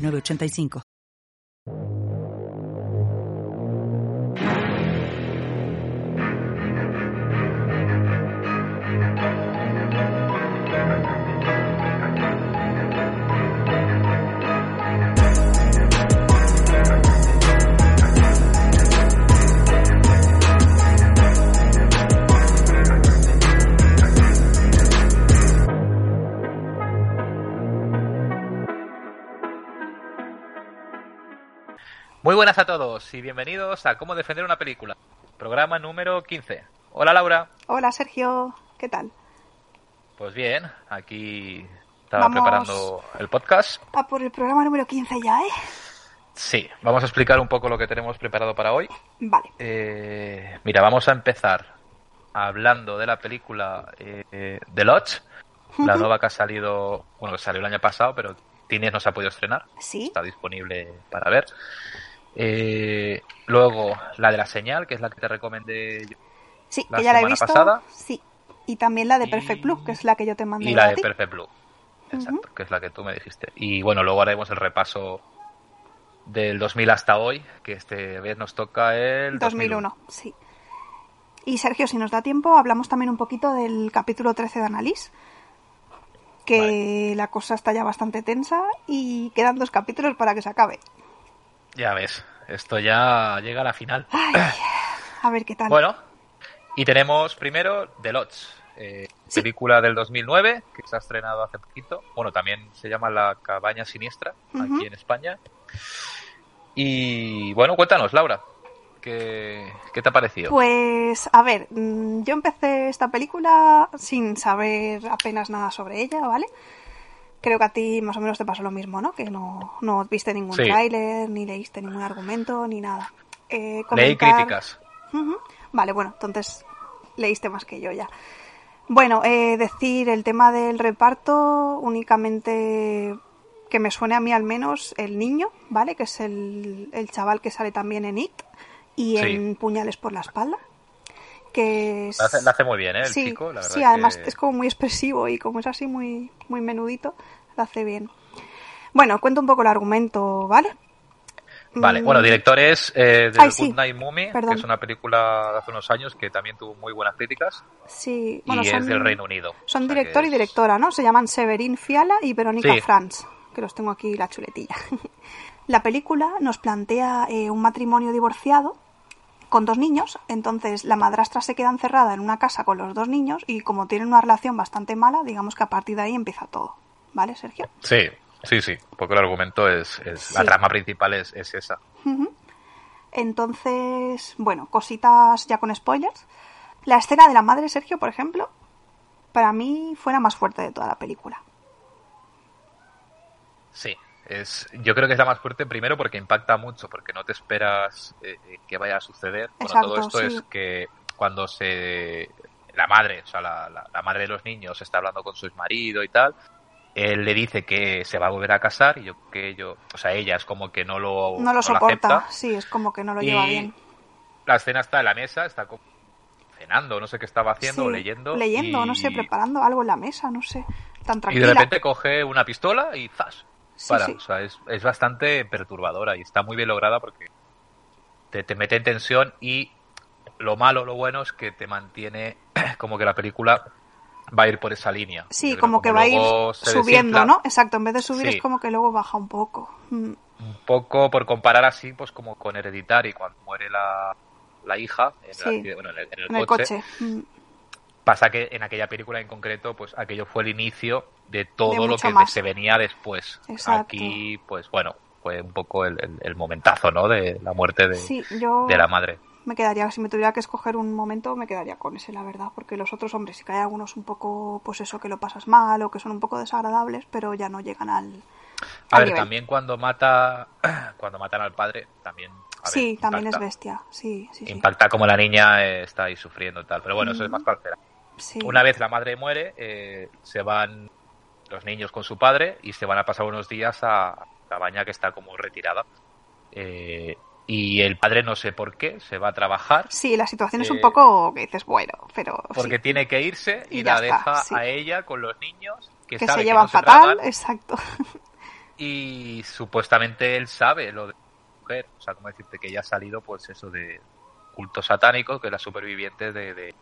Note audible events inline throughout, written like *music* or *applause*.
985. Muy buenas a todos y bienvenidos a Cómo defender una película, programa número 15. Hola Laura. Hola Sergio, ¿qué tal? Pues bien, aquí estaba preparando el podcast. A por el programa número 15 ya, ¿eh? Sí, vamos a explicar un poco lo que tenemos preparado para hoy. Vale. Eh, mira, vamos a empezar hablando de la película eh, The Lodge, la nueva que ha salido, bueno, que salió el año pasado, pero Tines no se ha podido estrenar. Sí. Está disponible para ver. Eh, luego, la de la señal, que es la que te recomendé yo. Sí, que ya la he visto. Pasada. Sí. Y también la de Perfect Blue, que es la que yo te mandé. Y la de Perfect Blue. Exacto, que es la que tú me dijiste. Y bueno, luego haremos el repaso del 2000 hasta hoy, que este vez nos toca el 2001. sí. Y Sergio, si nos da tiempo, hablamos también un poquito del capítulo 13 de Annalise, que la cosa está ya bastante tensa y quedan dos capítulos para que se acabe. Ya ves, esto ya llega a la final. *clears throat* a ver qué tal. Bueno, y tenemos primero The Lodge, eh, película del 2009 que se ha estrenado hace poquito. Bueno, también se llama La Cabaña Siniestra aquí en España. Y bueno, cuéntanos, Laura, ¿qué, ¿qué, te ha parecido? Pues, a ver, mm, yo empecé esta película sin saber apenas nada sobre ella, ¿vale? Creo que a ti más o menos te pasó lo mismo, ¿no? Que no, no viste ningún tráiler, ni leíste ningún argumento, ni nada. Eh, Leí críticas. Vale, bueno, entonces leíste más que yo ya. Bueno, eh, decir el tema del reparto únicamente que me suene a mí al menos el niño, ¿vale? Que es el, el chaval que sale también en It y en Puñales por la espalda que lo, hace, muy bien, ¿eh? El chico, la verdad sí, además es como muy expresivo y como es así muy, muy menudito, lo hace bien. Bueno, cuento un poco el argumento, ¿vale? Vale, mm. bueno, director es eh, de Good Night Movie, que es una película de hace unos años que también tuvo muy buenas críticas. Sí, bueno, y es del Reino Unido. Son director y directora, ¿no? Se llaman Severin Fiala y Verónica Franz, que los tengo aquí la chuletilla. *laughs* la película nos plantea eh, un matrimonio divorciado con dos niños, entonces la madrastra se queda encerrada en una casa con los dos niños y como tienen una relación bastante mala, digamos que a partir de ahí empieza todo. ¿Vale, Sergio? Sí, sí, sí. Poco el argumento es, la trama principal es, esa. Entonces, bueno, cositas ya con spoilers. La escena de la madre, Sergio, por ejemplo, para mí fue la más fuerte de toda la película. Sí, es, yo creo que es la más fuerte primero porque impacta mucho, porque no te esperas eh, eh, que vaya a suceder. Bueno, todo esto es que cuando se la madre, o sea, la, la, madre de los niños está hablando con su marido y tal, él le dice que se va a volver a casar y yo que ello, o sea, ella es como que no lo no lo soporta, sí, es como que no lo lleva bien. La escena está en la mesa, está cenando, no sé qué estaba haciendo, leyendo. Leyendo, no sé, preparando algo en la mesa, no sé, tan tranquila. Y de repente coge una pistola y ¡zas! Para. O sea, es, es, bastante perturbadora y está muy bien lograda porque te, te mete en tensión y lo malo, lo bueno es que te mantiene *clears throat* como que la película va a ir por esa línea. Sí, como, que va a ir subiendo, ¿no? Exacto, en vez de subir es como que luego baja un poco. Mm. Un poco por comparar así, pues como con Hereditary, cuando muere la, la hija en, el, coche. Mm. Pasa que en aquella película en concreto, pues aquello fue el inicio de todo lo que se venía después. Aquí, pues bueno, fue un poco el, momentazo, ¿no? De la muerte de, de la madre. Me quedaría, si me tuviera que escoger un momento, me quedaría con ese, la verdad, porque los otros hombres sí que hay algunos un poco, pues eso, que lo pasas mal o que son un poco desagradables, pero ya no llegan al, A, ver, también cuando mata *clears throat* cuando matan al padre, también sí, también es bestia. Sí, sí, impacta como la niña eh, está ahí sufriendo y tal. Pero bueno, eso es más calcera. Una vez la madre muere, eh, se van los niños con su padre y se van a pasar unos días a la baña que está como retirada. Eh, y el padre no sé por qué se va a trabajar. Sí, la situación es un poco que dices, bueno, pero... Porque tiene que irse y, la deja a ella con los niños que, se llevan fatal, exacto. Y supuestamente él sabe lo de mujer, o sea, como decirte que ella ha salido, pues eso de culto satánico, que es la superviviente de, de,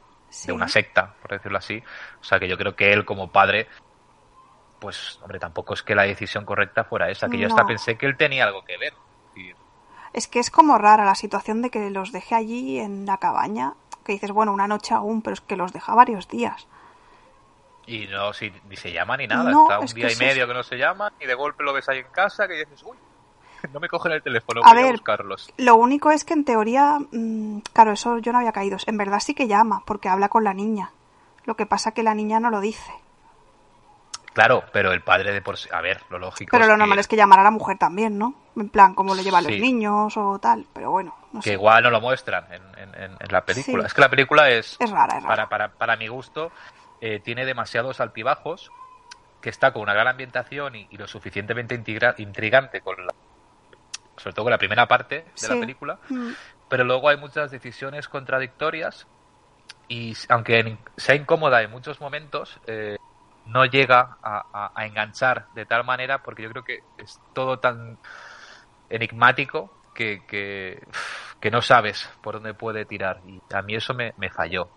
una secta, por decirlo así. O sea, que yo creo que él como padre, pues, hombre, tampoco es que la decisión correcta fuera esa, que yo hasta pensé que él tenía algo que ver. Es que es como rara la situación de que los deje allí en la cabaña, que dices, bueno, una noche aún, pero es que los deja varios días. Y no, si, ni se llama ni nada. Está un día y medio que no se llama y de golpe lo ves ahí en casa que dices, uy, no me cogen el teléfono, a voy a buscarlos. Lo único es que en teoría, mm, claro, eso yo no había caído. En verdad sí que llama, porque habla con la niña. Lo que pasa que la niña no lo dice. Claro, pero el padre de por sí. A ver, lo lógico. Pero lo normal es que llamara a la mujer también, ¿no? En plan, cómo lo llevan los niños o tal. Pero bueno. No que igual no lo muestran en, la película. Es que la película es. Es rara, es rara. Para, para, para mi gusto, eh, tiene demasiados altibajos, que está con una gran ambientación y, lo suficientemente intrigante con la, sobre todo con la primera parte de la película, mm. pero luego hay muchas decisiones contradictorias y aunque sea incómoda en muchos momentos, eh, no llega a, enganchar de tal manera porque yo creo que es todo tan enigmático que, que, no sabes por dónde puede tirar. Y a mí eso me, falló.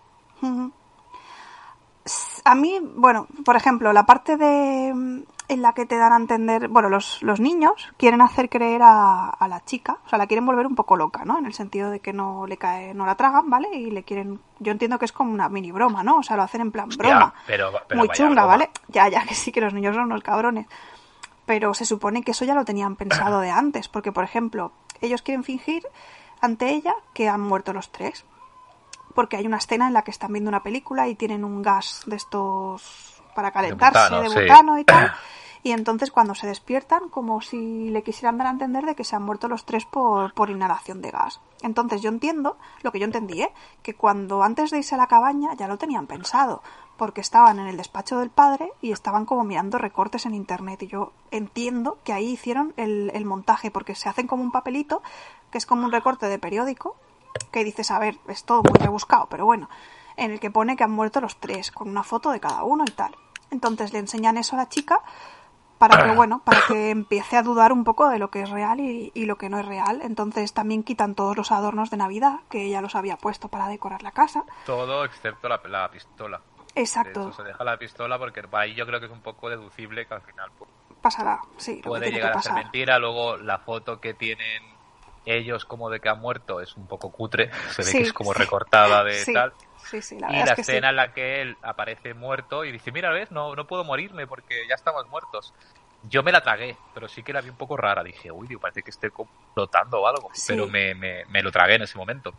A mí, bueno, por ejemplo, la parte de en la que te dan a entender, bueno, los, los niños quieren hacer creer a, a, la chica, o sea, la quieren volver un poco loca, ¿no? En el sentido de que no le cae, no la tragan, ¿vale? Y le quieren, yo entiendo que es como una mini broma, ¿no? O sea, lo hacen en plan broma, pero, muy chunga, ¿vale? Ya, ya que sí que los niños son unos cabrones, pero se supone que eso ya lo tenían pensado de antes, porque por ejemplo, ellos quieren fingir ante ella que han muerto los tres, porque hay una escena en la que están viendo una película y tienen un gas de estos para calentarse, de butano, y tal. *coughs* Y entonces cuando se despiertan, como si le quisieran dar a entender de que se han muerto los tres por, por inhalación de gas. Entonces yo entiendo, lo que yo entendí, ¿eh? que cuando antes de irse a la cabaña ya lo tenían pensado, porque estaban en el despacho del padre y estaban como mirando recortes en internet. Y yo entiendo que ahí hicieron el, el montaje, porque se hacen como un papelito, que es como un recorte de periódico, que dices, a ver, es todo muy rebuscado, pero bueno, en el que pone que han muerto los tres, con una foto de cada uno y tal. Entonces le enseñan eso a la chica para que, *clears throat* bueno, para que empiece a dudar un poco de lo que es real y, lo que no es real. Entonces también quitan todos los adornos de Navidad que ella los había puesto para decorar la casa. Todo excepto la, la pistola. Exacto. se deja la pistola porque ahí yo creo que es un poco deducible que al final pues, pasará, sí. puede llegar a ser mentira. Luego la foto que tienen ellos como de que ha muerto es un poco cutre, se ve que es como recortada de tal. y la escena en la que él aparece muerto y dice, mira, ves, no, no puedo morirme porque ya estamos muertos. Yo me la tragué, pero sí que la vi un poco rara. Dije, uy, parece que esté flotando o algo. Pero me, me, me, lo tragué en ese momento.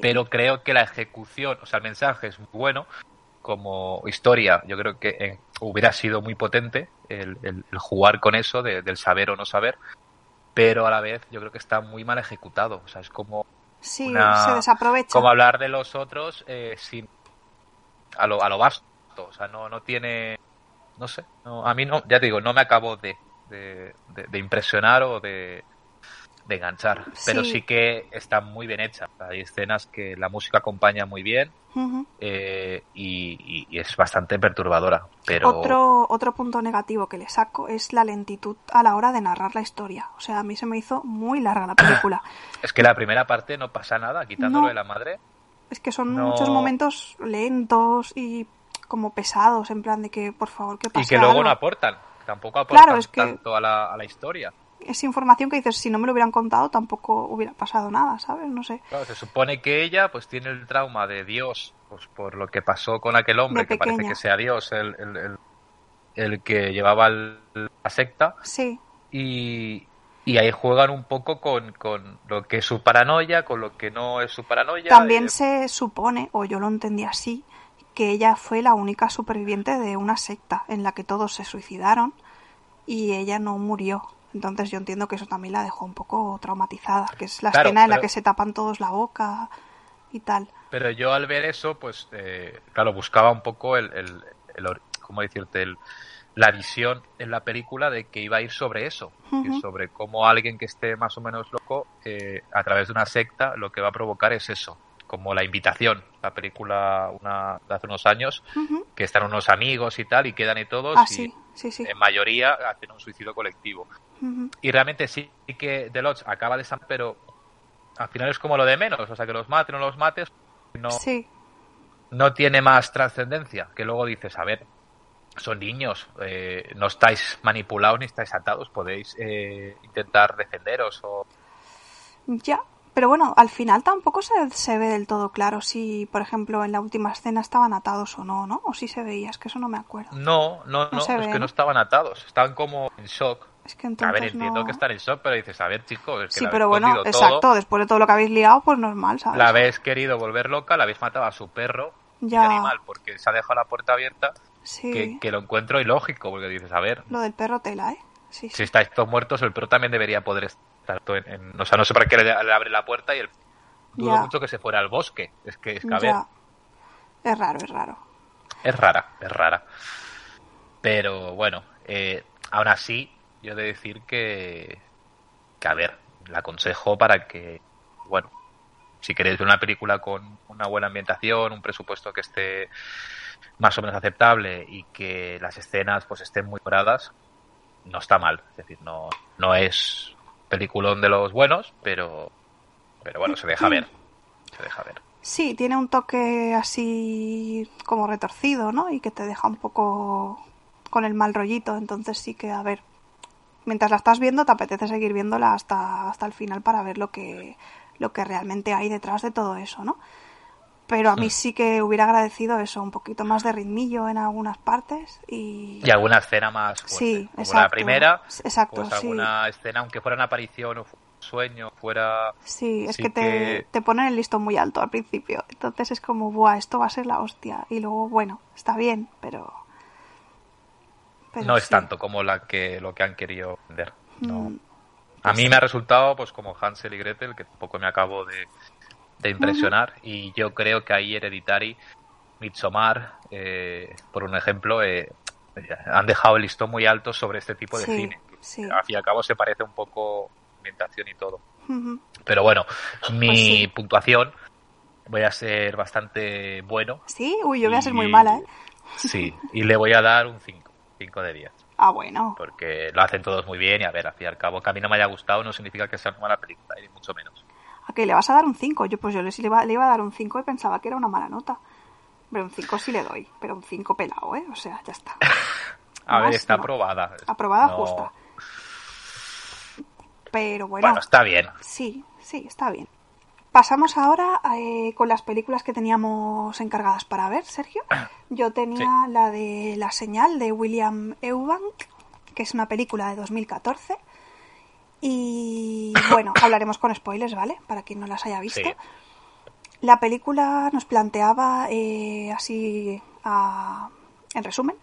Pero creo que la ejecución, o sea, el mensaje es muy bueno. Como historia, yo creo que eh, hubiera sido muy potente el, el, jugar con eso del saber o no saber pero a la vez yo creo que está muy mal ejecutado. O sea, es como. Sí, se desaprovecha. Como hablar de los otros eh, sin. A lo, a lo vasto. O sea, no, no tiene. No sé. No, a mí no. Ya te digo, no me acabo de, de, de impresionar o de, de enganchar. Pero sí que está muy bien hecha. Hay escenas que la música acompaña muy bien eh, y, es bastante perturbadora. Pero... Otro, otro punto negativo que le saco es la lentitud a la hora de narrar la historia. O sea, a mí se me hizo muy larga la película. *coughs* es que la primera parte no pasa nada, quitándolo de la madre. Es que son muchos momentos lentos y como pesados, en plan de que, por favor, que pase Y que luego no aportan. Tampoco aportan tanto a la, a la historia es información que dices, si no me lo hubieran contado tampoco hubiera pasado nada, ¿sabes? No sé. Claro, se supone que ella pues tiene el trauma de Dios, pues por lo que pasó con aquel hombre, que parece que sea Dios el, el, el, que llevaba la secta. Sí. Y, y ahí juegan un poco con, con, lo que es su paranoia, con lo que no es su paranoia. También se supone, o yo lo entendí así, que ella fue la única superviviente de una secta en la que todos se suicidaron y ella no murió. Entonces yo entiendo que eso también la dejó un poco traumatizada, que es la escena en la que se tapan todos la boca y tal. Pero yo al ver eso, pues, eh, claro, buscaba un poco el, el, ¿cómo decirte? El, la visión en la película de que iba a ir sobre eso, sobre cómo alguien que esté más o menos loco, eh, a través de una secta, lo que va a provocar es eso, como la invitación, la película una de hace unos años, que están unos amigos y tal, y quedan y todos, ah, y en mayoría hacen un suicidio colectivo. Y realmente sí que The Lodge acaba de San, pero al final es como lo de menos, o sea, que los maten o los mates, no, no tiene más trascendencia, que luego dices, a ver, son niños, eh, no estáis manipulados ni estáis atados, podéis eh, intentar defenderos o... Ya, pero bueno, al final tampoco se, se, ve del todo claro si, por ejemplo, en la última escena estaban atados o no, ¿no? O si se veía, es que eso no me acuerdo. No, no, no, es que no estaban atados, estaban como en shock. Es que entonces a ver, entiendo que están en shock, pero dices, a ver, chicos, es que Sí, pero bueno, exacto, después de todo lo que habéis liado, pues normal, ¿sabes? La habéis querido volver loca, la habéis matado a su perro, ya. animal, porque se ha dejado la puerta abierta, sí. que, lo encuentro ilógico, porque dices, a ver... Lo del perro tela, ¿eh? Sí, si estáis todos muertos, el perro también debería poder estar en... o sea, no sé para qué le, abre la puerta y el... Dudo mucho que se fuera al bosque. Es que, es que a ver... Es raro, es raro. Es rara, es rara. Pero bueno, eh, aún así, yo he de decir que, que, a ver, la aconsejo para que, bueno, si queréis ver una película con una buena ambientación, un presupuesto que esté más o menos aceptable y que las escenas pues estén muy paradas, no está mal. Es decir, no, no es peliculón de los buenos, pero, pero bueno, se deja ver. Se deja ver. Sí, tiene un toque así como retorcido, ¿no? Y que te deja un poco con el mal rollito. Entonces sí que, a ver, mientras la estás viendo te apetece seguir viéndola hasta, hasta el final para ver lo que, lo que realmente hay detrás de todo eso, ¿no? Pero a mí mm. sí que hubiera agradecido eso, un poquito más de ritmillo en algunas partes y... Y alguna escena más fuerte, sí, como la primera, exacto, pues alguna escena, aunque fuera una aparición o sueño, fuera... Sí, es que, Te, te ponen el listo muy alto al principio, entonces es como, buah, esto va a ser la hostia, y luego, bueno, está bien, pero... no es tanto como la que, lo que han querido vender, no. Mm. A mí me ha resultado, pues como Hansel y Gretel, que tampoco me acabo de, impresionar. Y yo creo que ahí Hereditary, Midsommar, eh, por un ejemplo, eh, han dejado el listón muy alto sobre este tipo de cine. Al fin y al cabo se parece un poco ambientación y todo. Pero bueno, mi pues puntuación voy a ser bastante bueno. Sí, uy, yo voy a ser muy mala, ¿eh? Sí, y le voy a dar un 5, 5 de 10. Ah, bueno. Porque lo hacen todos muy bien y a ver, al fin y al cabo, que a mí no me haya gustado no significa que sea una mala película, ni mucho menos. ¿A qué le vas a dar un 5? Yo pues yo le iba, le iba a dar un 5 y pensaba que era una mala nota. Pero un 5 sí le doy, pero un 5 pelado, ¿eh? O sea, ya está. *laughs* a ver, está aprobada. Aprobada justa. Pero bueno. Bueno, está bien. Sí, sí, está bien. Pasamos ahora eh, con las películas que teníamos encargadas para ver, Sergio. *coughs* Yo tenía la de La señal de William Eubank, que es una película de 2014. Y bueno, hablaremos con spoilers, ¿vale? Para quien no las haya visto. La película nos planteaba eh, así, en resumen,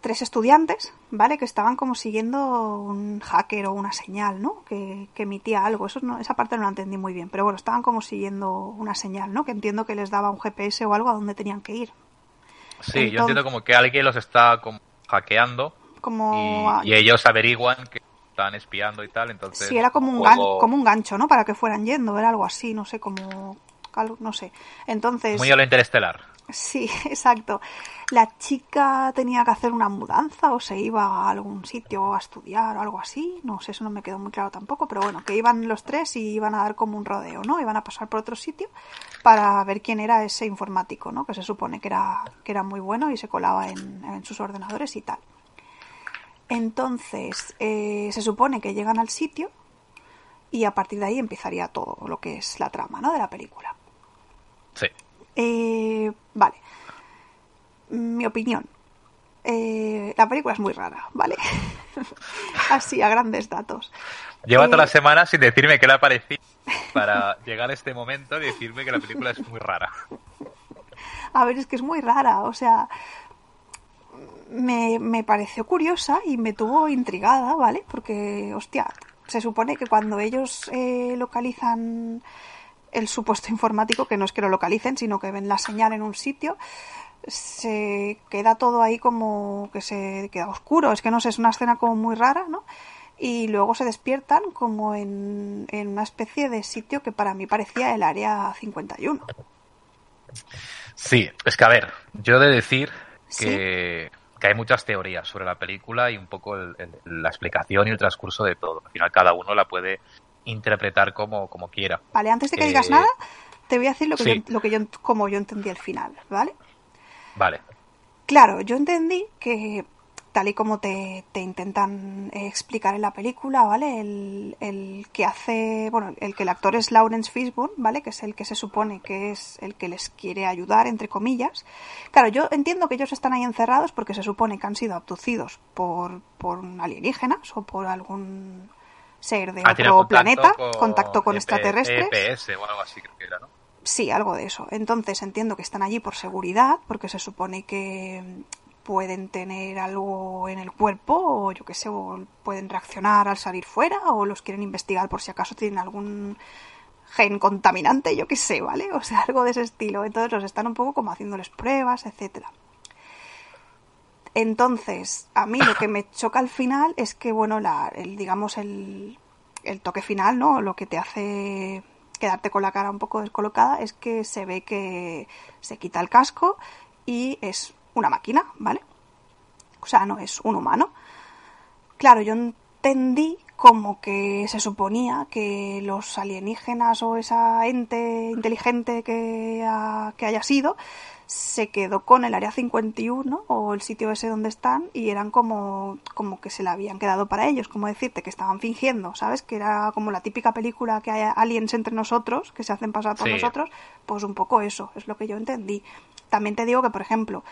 tres estudiantes, ¿vale? Que estaban como siguiendo un hacker o una señal, ¿no? Que, emitía algo. Eso no, esa parte no la entendí muy bien. Pero bueno, estaban como siguiendo una señal, ¿no? Que entiendo que les daba un GPS o algo a donde tenían que ir. Sí, yo entiendo como que alguien los está como hackeando. Como... Y, ellos averiguan que están espiando y tal, entonces... Sí, era como un, como un gancho, ¿no? Para que fueran yendo, era algo así, no sé, como... No sé. Entonces... Muy a lo interestelar. Sí, *laughs* exacto. La chica tenía que hacer una mudanza o se iba a algún sitio a estudiar o algo así. No sé, eso no me quedó muy claro tampoco, pero bueno, que iban los tres y iban a dar como un rodeo, ¿no? Iban a pasar por otro sitio para ver quién era ese informático, ¿no? Que se supone que era, que era muy bueno y se colaba en, sus ordenadores y tal. Entonces, eh, se supone que llegan al sitio y a partir de ahí empezaría todo lo que es la trama, ¿no? De la película. Sí. Eh, vale. Mi opinión. Eh, la película es muy rara, ¿vale? *laughs* Así, a grandes datos. Lleva toda la eh, semana sin decirme qué le ha parecido *laughs* para llegar a este momento y decirme que la película es muy rara. A ver, es que es muy rara, o sea, me, me pareció curiosa y me tuvo intrigada, ¿vale? Porque, hostia, se supone que cuando ellos eh, localizan el supuesto informático, que no es que lo localicen, sino que ven la señal en un sitio, se queda todo ahí como que se queda oscuro. Es que no sé, es una escena como muy rara, ¿no? Y luego se despiertan como en, en una especie de sitio que para mí parecía el área 51. Sí, es que a ver, yo he de decir que, que, hay muchas teorías sobre la película y un poco la explicación y el transcurso de todo. Al final cada uno la puede interpretar como, como quiera. Vale, antes de que digas eh, nada, te voy a decir lo que, yo, lo que yo, como yo entendí el final, ¿vale? Vale. Claro, yo entendí que tal y como te, te intentan explicar en la película, ¿vale? El, el, que hace, bueno, el que el actor es Lawrence Fishburne, ¿vale? Que es el que se supone que es el que les quiere ayudar, entre comillas. Claro, yo entiendo que ellos están ahí encerrados porque se supone que han sido abducidos por, por alienígenas o por algún ser de otro planeta, contacto con extraterrestres. EPS o algo así creo que era, ¿no? Sí, algo de eso. Entonces entiendo que están allí por seguridad, porque se supone que pueden tener algo en el cuerpo, o yo qué sé, o pueden reaccionar al salir fuera, o los quieren investigar por si acaso tienen algún gen contaminante, yo qué sé, ¿vale? O sea, *laughs* algo de ese estilo. Entonces los están un poco como haciéndoles pruebas, etcétera. Entonces, a mí lo que me choca al final es que, bueno, la, el, digamos, el, el toque final, ¿no? Lo que te hace quedarte con la cara un poco descolocada es que se ve que se quita el casco y es una máquina, ¿vale? O sea, no es un humano. Claro, yo entendí como que se suponía que los alienígenas o esa ente inteligente que, que haya sido se quedó con el área 51 o el sitio ese donde están y eran como, como que se la habían quedado para ellos, como decirte que estaban fingiendo, ¿sabes? Que era como la típica película que hay aliens entre nosotros, que se hacen pasar por nosotros, pues un poco eso, es lo que yo entendí. También te digo que, por ejemplo,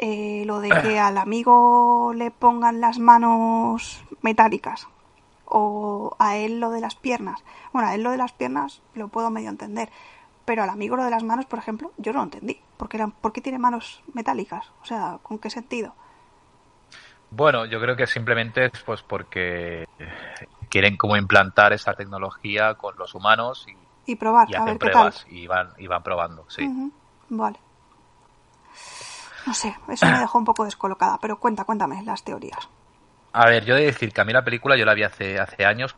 eh, lo de que *clears throat* al amigo le pongan las manos metálicas o a él lo de las piernas. Bueno, a él lo de las piernas lo puedo medio entender, pero al amigo lo de las manos, por ejemplo, yo no lo entendí. Porque eran, ¿Por qué tiene manos metálicas? O sea, ¿con qué sentido? Bueno, yo creo que simplemente es pues porque quieren como implantar esa tecnología con los humanos y, y probar, y a ver pruebas y van, y van probando, sí. Vale. No sé, eso me dejó un poco descolocada, pero cuenta, cuéntame las teorías. A ver, yo he de decir que a mí la película yo la vi hace, hace años.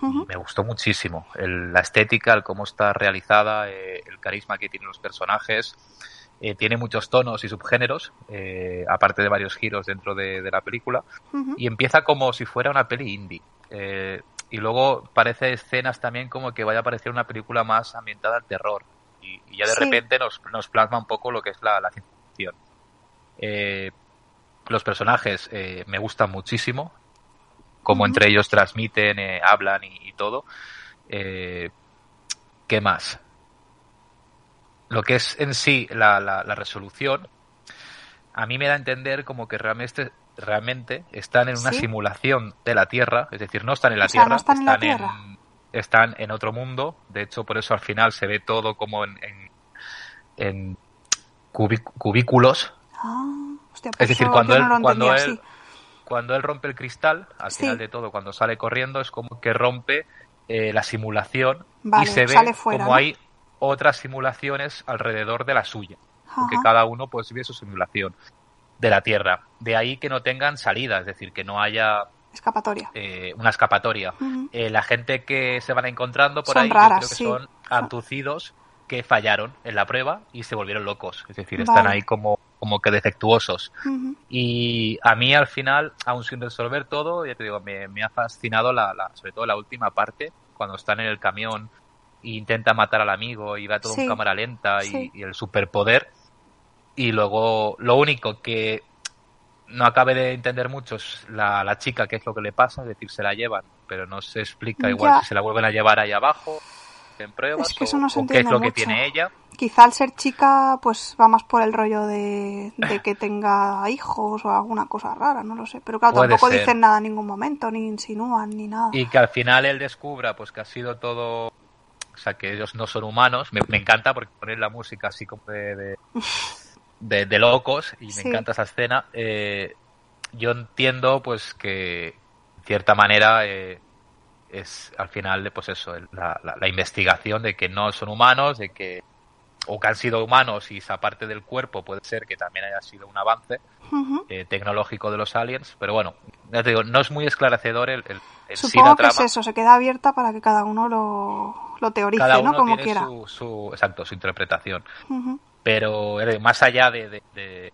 Me gustó muchísimo. la estética, el cómo está realizada, eh, el carisma que tienen los personajes. Eh, tiene muchos tonos y subgéneros, eh, aparte de varios giros dentro de, la película. Y empieza como si fuera una peli indie. y luego parece escenas también como que vaya a parecer una película más ambientada al terror y, ya de repente nos, nos, plasma un poco lo que es la, la Eh, los personajes eh, me gustan muchísimo, como entre ellos transmiten, eh, hablan y, todo. ¿Qué más? Lo que es en sí la, la, resolución, a mí me da a entender como que realmente, realmente están en una simulación de la Tierra, es decir, no están en la Tierra, están, en, la tierra están en otro mundo. De hecho, por eso al final se ve todo como en, en, cubículos. Ah, hostia, es decir, cuando él, cuando él, cuando él rompe el cristal, al final de todo, cuando sale corriendo, es como que rompe eh, la simulación y se ve como hay otras simulaciones alrededor de la suya. Porque cada uno pues vive su simulación de la Tierra. De ahí que no tengan salida, es decir, que no haya Escapatoria. Eh, una escapatoria. Eh, la gente que se van encontrando por ahí, creo que son abducidos que fallaron en la prueba y se volvieron locos. Es decir, están ahí como, como que defectuosos. Y a mí al final, aún sin resolver todo, ya te digo, me, ha fascinado la, sobre todo la última parte, cuando están en el camión e intenta matar al amigo y va todo en cámara lenta y, y el superpoder. Y luego lo único que no acabe de entender mucho la, la chica qué es lo que le pasa, es decir, se la llevan, pero no se explica igual si se la vuelven a llevar ahí abajo pruebas es que eso no se o qué es lo que tiene ella. Quizá al ser chica, pues va más por el rollo de, que tenga hijos o alguna cosa rara, no lo sé. Pero claro, tampoco dicen nada en ningún momento, ni insinúan, ni nada. Y que al final él descubra, pues que ha sido todo. O sea, que ellos no son humanos. Me, encanta porque poner la música así como de de, *laughs* locos y me encanta esa escena. Eh, yo entiendo pues que en cierta manera eh, es al final pues eso la, la, investigación de que no son humanos de que o que han sido humanos y esa parte del cuerpo puede ser que también haya sido un avance eh, tecnológico de los aliens pero bueno ya te digo no es muy esclarecedor el, el, Supongo que es eso se queda abierta para que cada uno lo, lo teorice no como quiera. su, exacto su interpretación. Pero eh, más allá de de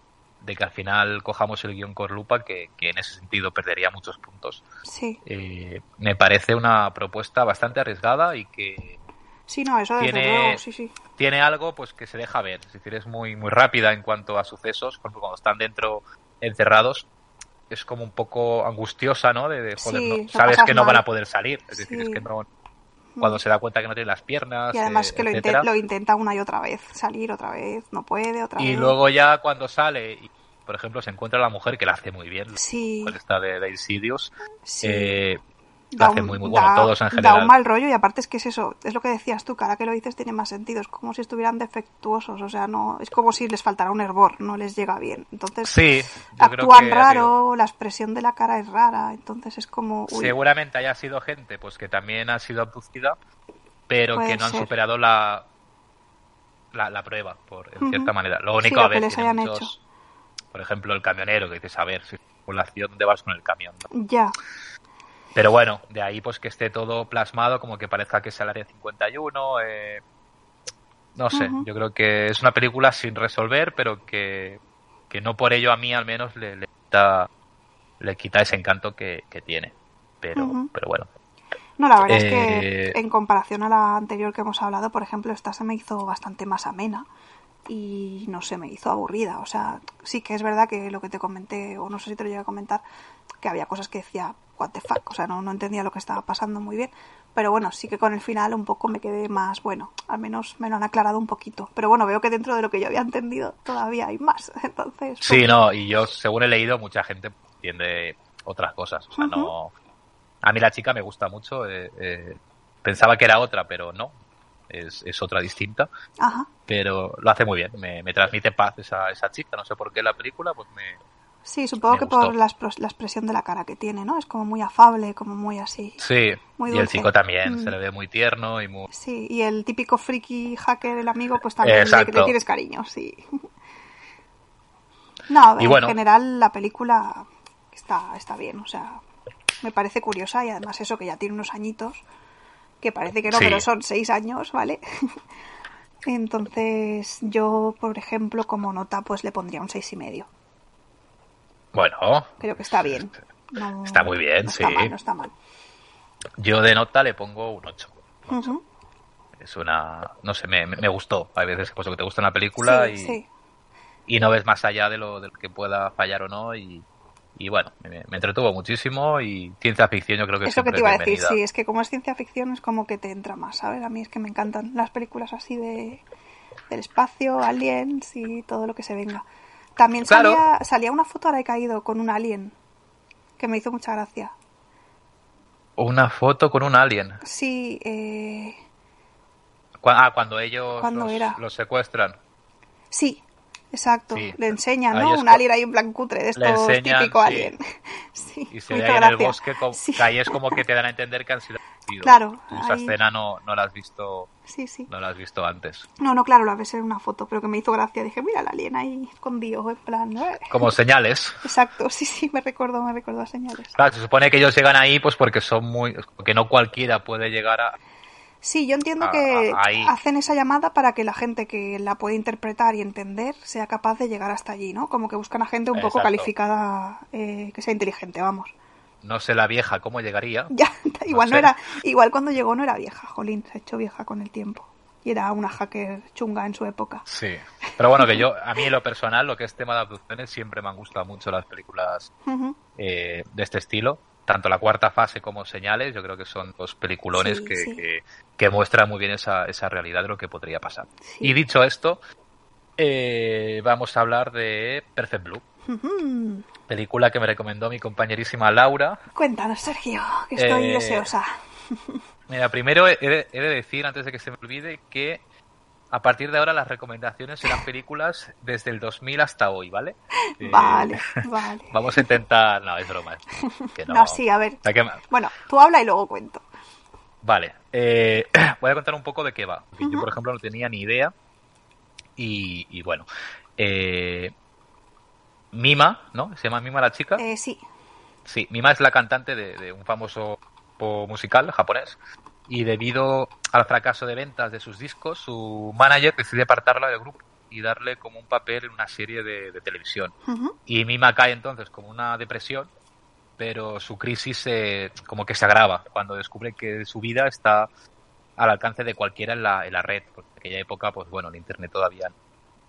que al final cojamos el guion con lupa, que, en ese sentido perdería muchos puntos. Sí. Eh, me parece una propuesta bastante arriesgada y que sí, no, eso tiene, sí, sí. tiene algo pues que se deja ver. Es decir, es muy, muy rápida en cuanto a sucesos, porque cuando están dentro encerrados es como un poco angustiosa, ¿no? De, joder, sabes que no van a poder salir. Es decir, es que no, cuando se da cuenta que no tiene las piernas. Y además que lo, lo, intenta una y otra vez, salir otra vez, no puede, otra vez. Y luego ya cuando sale, por ejemplo, se encuentra la mujer que la hace muy bien, sí. esta de, de Insidious. Sí. Eh, da hace muy, muy bueno, todos en general. Da un mal rollo y aparte es que es eso, es lo que decías tú, cada que lo dices tiene más sentido, es como si estuvieran defectuosos, o sea, no es como si les faltara un hervor, no les llega bien. Entonces, sí, actúan raro, la expresión de la cara es rara, entonces es como... Seguramente haya sido gente pues que también ha sido abducida, pero que no han superado la, la, prueba, por, en cierta manera. Lo único a veces muchos, por ejemplo, el camionero que dice, a ver, si circulación, ¿dónde vas con el camión? Ya. Pero bueno, de ahí pues que esté todo plasmado, como que parezca que es el área 51. Eh, no sé, yo creo que es una película sin resolver, pero que, que no por ello a mí al menos le, le, quita, le quita ese encanto que, tiene. Pero, pero bueno. No, la verdad es que eh, en comparación a la anterior que hemos hablado, por ejemplo, esta se me hizo bastante más amena y no se me hizo aburrida. O sea, sí que es verdad que lo que te comenté, o no sé si te lo llegué a comentar, que había cosas que decía, what the fuck, o sea, no, no entendía lo que estaba pasando muy bien. Pero bueno, sí que con el final un poco me quedé más, bueno, al menos me lo han aclarado un poquito. Pero bueno, veo que dentro de lo que yo había entendido todavía hay más. *laughs* Entonces. Sí, pues no, y yo, según he leído, mucha gente entiende otras cosas. O sea, no. A mí la chica me gusta mucho. Eh, eh, pensaba que era otra, pero no es, es otra distinta. Pero lo hace muy bien, me, me transmite paz esa, esa chica, no sé por qué la película, pues me... Sí, supongo que por la, la, expresión de la cara que tiene, ¿no? Es como muy afable, como muy así. Sí, y el chico también, se le ve muy tierno y muy... Sí, y el típico friki hacker, el amigo, pues también le, le, tienes cariño, sí. *laughs* No, en general la película está, está bien, o sea, me parece curiosa y además eso que ya tiene unos añitos, que parece que no, pero son seis años, ¿vale? *laughs* Entonces, yo, por ejemplo, como nota, pues le pondría un seis y medio. Bueno. Creo que está bien. está muy bien, sí. Está mal, no está mal. Yo de nota le pongo un 8. Es una... No sé, me, me, gustó. Hay veces pues, que te gusta una película y, y no ves más allá de lo del que pueda fallar o no y, y bueno, me, entretuvo muchísimo y ciencia ficción yo creo que es lo que te iba a decir, sí, es que como es ciencia ficción es como que te entra más, ¿sabes? A mí es que me encantan las películas así de del espacio, aliens y todo lo que se venga. También salía, salía una foto ahora he caído con un alien que me hizo mucha gracia. ¿Una foto con un alien? Sí, eh... ah, cuando ellos los, los secuestran. Sí, Exacto, le enseñan, ¿no? Un alien ahí en plan cutre, de estos típico alien. *laughs* sí, y se ve en el bosque, que ahí es como que te dan a entender que han sido Claro. esa escena no, no la has visto. Sí, sí. No la has visto antes. No, no, claro, la ves en una foto, pero que me hizo gracia. Dije, mira el alien ahí escondido, en plan. Como señales. Exacto, sí, sí, me recuerdo, me recuerdo a señales. Claro, se supone que ellos llegan ahí, pues porque son muy. que no cualquiera puede llegar a, Sí, yo entiendo ah, que ah, hacen esa llamada para que la gente que la puede interpretar y entender sea capaz de llegar hasta allí, ¿no? Como que buscan a gente un poco calificada, eh, que sea inteligente, vamos. No sé la vieja cómo llegaría. *laughs* Ya, igual no, era, igual cuando llegó no era vieja, Jolín, se ha hecho vieja con el tiempo. Y era una hacker chunga en su época. Sí, pero bueno, que yo, *laughs* a mí en lo personal, lo que es tema de abducciones, siempre me han gustado mucho las películas eh, de este estilo tanto la cuarta fase como señales, yo creo que son dos peliculones que, Que, muestran muy bien esa, esa realidad de lo que podría pasar. Y dicho esto, eh, vamos a hablar de Perfect Blue. Película que me recomendó mi compañerísima Laura. Cuéntanos, Sergio, que estoy eh, deseosa. *laughs* Mira, primero he de, decir, antes de que se me olvide, que a partir de ahora las recomendaciones serán películas desde el 2000 hasta hoy, ¿vale? *laughs* Vale, eh, vale. *laughs* Vamos a intentar... No, es broma. *laughs* no. sí, a ver. Bueno, tú habla y luego cuento. Vale. Eh, *clears throat* voy a contar un poco de qué va. Yo, por ejemplo, no tenía ni idea. Y, bueno. Eh, Mima, ¿no? ¿Se llama Mima la chica? sí. Sí, Mima es la cantante de, un famoso musical japonés y debido al fracaso de ventas de sus discos, su manager decide apartarla del grupo y darle como un papel en una serie de, televisión. Y Mima cae entonces como una depresión, pero su crisis como que se agrava cuando descubre que su vida está al alcance de cualquiera en la, en la red, porque en aquella época, pues bueno, el Internet todavía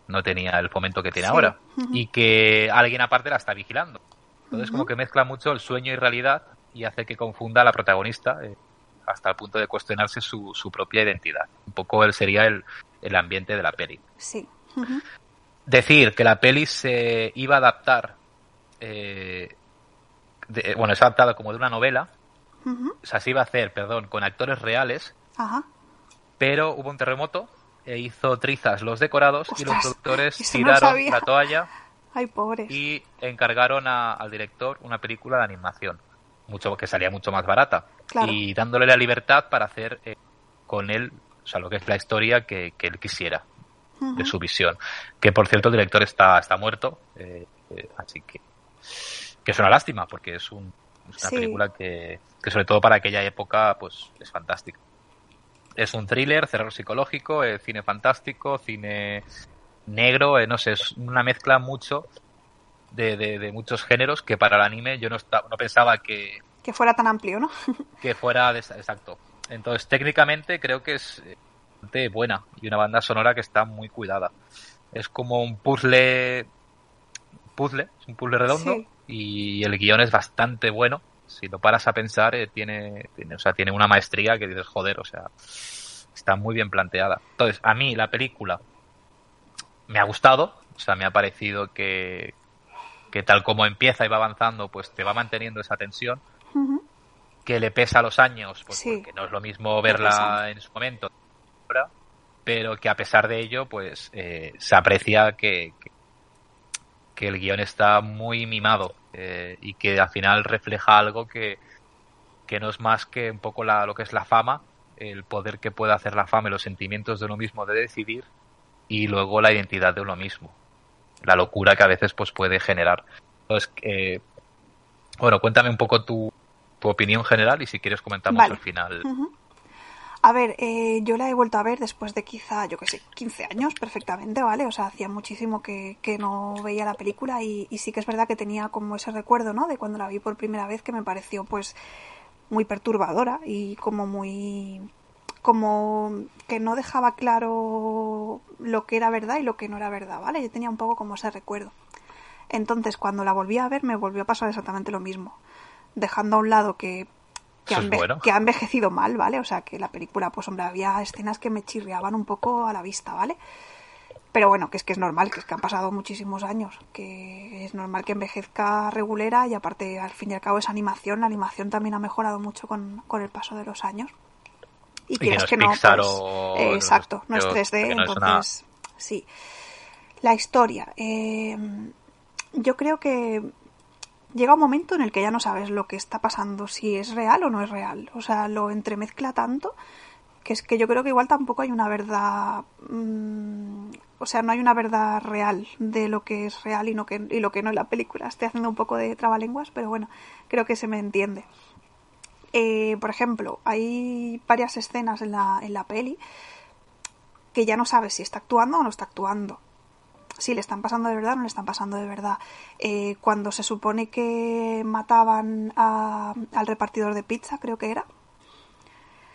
no tenía el fomento que tiene ahora, y que alguien aparte la está vigilando. Entonces como que mezcla mucho el sueño y realidad y hace que confunda a la protagonista eh, hasta el punto de cuestionarse su, su, propia identidad. Un poco él sería el, el ambiente de la peli. Sí. Decir que la peli se iba a adaptar, eh, bueno, es adaptada como de una novela, o sea, se iba a hacer, perdón, con actores reales, pero hubo un terremoto e hizo trizas los decorados y los productores tiraron la toalla Ay, Y encargaron al director una película de animación, mucho que salía mucho más barata. Y dándole la libertad para hacer eh, con él, o sea, lo que es la historia que, él quisiera, de su visión. Que por cierto, el director está, está muerto, eh, eh, así que, que es una lástima, porque es, un, una película que, que, sobre todo para aquella época, pues es fantástica. Es un thriller, terror psicológico, cine fantástico, cine negro, eh, no sé, es una mezcla mucho de, de, muchos géneros que para el anime yo no, no pensaba que... Que fuera tan amplio, ¿no? *laughs* que fuera, exacto. Entonces, técnicamente creo que es bastante buena y una banda sonora que está muy cuidada. Es como un puzzle, puzzle, es un puzzle redondo y el guion es bastante bueno. Si lo paras a pensar, eh, tiene, tiene, o sea, tiene una maestría que dices, joder, o sea, está muy bien planteada. Entonces, a mí la película me ha gustado, o sea, me ha parecido que, que tal como empieza y va avanzando, pues te va manteniendo esa tensión, que le pesa los años, pues porque no es lo mismo verla en su momento, pero que a pesar de ello, pues eh, se aprecia que, que, el guion está muy mimado eh, y que al final refleja algo que, que no es más que un poco la, lo que es la fama, el poder que puede hacer la fama y los sentimientos de uno mismo de decidir y luego la identidad de uno mismo. La locura que a veces pues puede generar. Entonces, eh, bueno, cuéntame un poco tu, tu, opinión general y si quieres comentamos al final. A ver, eh, yo la he vuelto a ver después de quizá, yo que sé, 15 años perfectamente, ¿vale? O sea, hacía muchísimo que, que no veía la película y, y, sí que es verdad que tenía como ese recuerdo, ¿no? De cuando la vi por primera vez que me pareció pues muy perturbadora y como muy como que no dejaba claro lo que era verdad y lo que no era verdad, ¿vale? Yo tenía un poco como ese recuerdo. Entonces, cuando la volví a ver, me volvió a pasar exactamente lo mismo. Dejando a un lado que, que, ha, envejecido mal, ¿vale? O sea, que la película, pues hombre, había escenas que me chirriaban un poco a la vista, ¿vale? Pero bueno, que es que es normal, que es que han pasado muchísimos años, que es normal que envejezca regulera y aparte, al fin y al cabo, es animación. La animación también ha mejorado mucho con, con el paso de los años y, que, no, pues, exacto, no es 3D, entonces sí. La historia. Eh, yo creo que llega un momento en el que ya no sabes lo que está pasando, si es real o no es real. O sea, lo entremezcla tanto que es que yo creo que igual tampoco hay una verdad. Mm, o sea, no hay una verdad real de lo que es real y, no que, y lo que no es la película. Estoy haciendo un poco de trabalenguas, pero bueno, creo que se me entiende. Eh, por ejemplo, hay varias escenas en la, en la peli que ya no sabes si está actuando o no está actuando. Si le están pasando de verdad o no le están pasando de verdad. Eh, cuando se supone que mataban al repartidor de pizza, creo que era.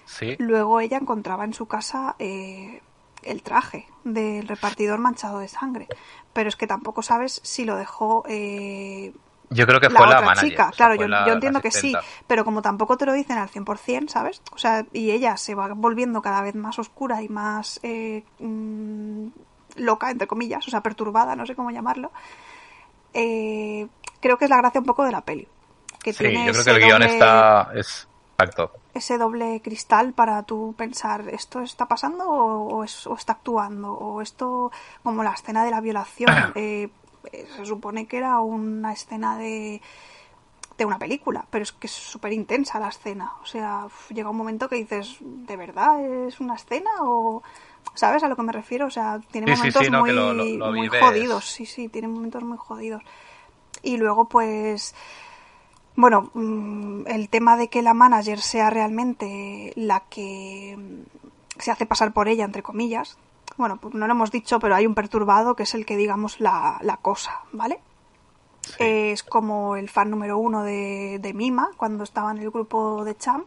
Sí. Luego ella encontraba en su casa eh, el traje del repartidor manchado de sangre. Pero es que tampoco sabes si lo dejó yo creo que fue la, otra chica. Claro, yo, entiendo que sí, pero como tampoco te lo dicen al 100%, ¿sabes? O sea, y ella se va volviendo cada vez más oscura y más eh, mm, loca, entre comillas, o sea, perturbada, no sé cómo llamarlo. Eh, creo que es la gracia un poco de la peli. sí, yo creo que el guion está, es, Exacto. ese doble cristal para tú pensar, ¿esto está pasando o, está actuando? O esto, como la escena de la violación, *coughs* eh, se supone que era una escena de, de una película, pero es que es súper intensa la escena. O sea, llega un momento que dices, ¿de verdad es una escena? o ¿Sabes a lo que me refiero? O sea, tiene momentos muy, muy jodidos. Sí, sí, tiene momentos muy jodidos. Y luego, pues bueno, mm, el tema de que la manager sea realmente la que se hace pasar por ella, entre comillas, bueno, pues no lo hemos dicho, pero hay un perturbado que es el que digamos la, la cosa, ¿vale? Es como el fan número uno de, de, Mima cuando estaba en el grupo de Cham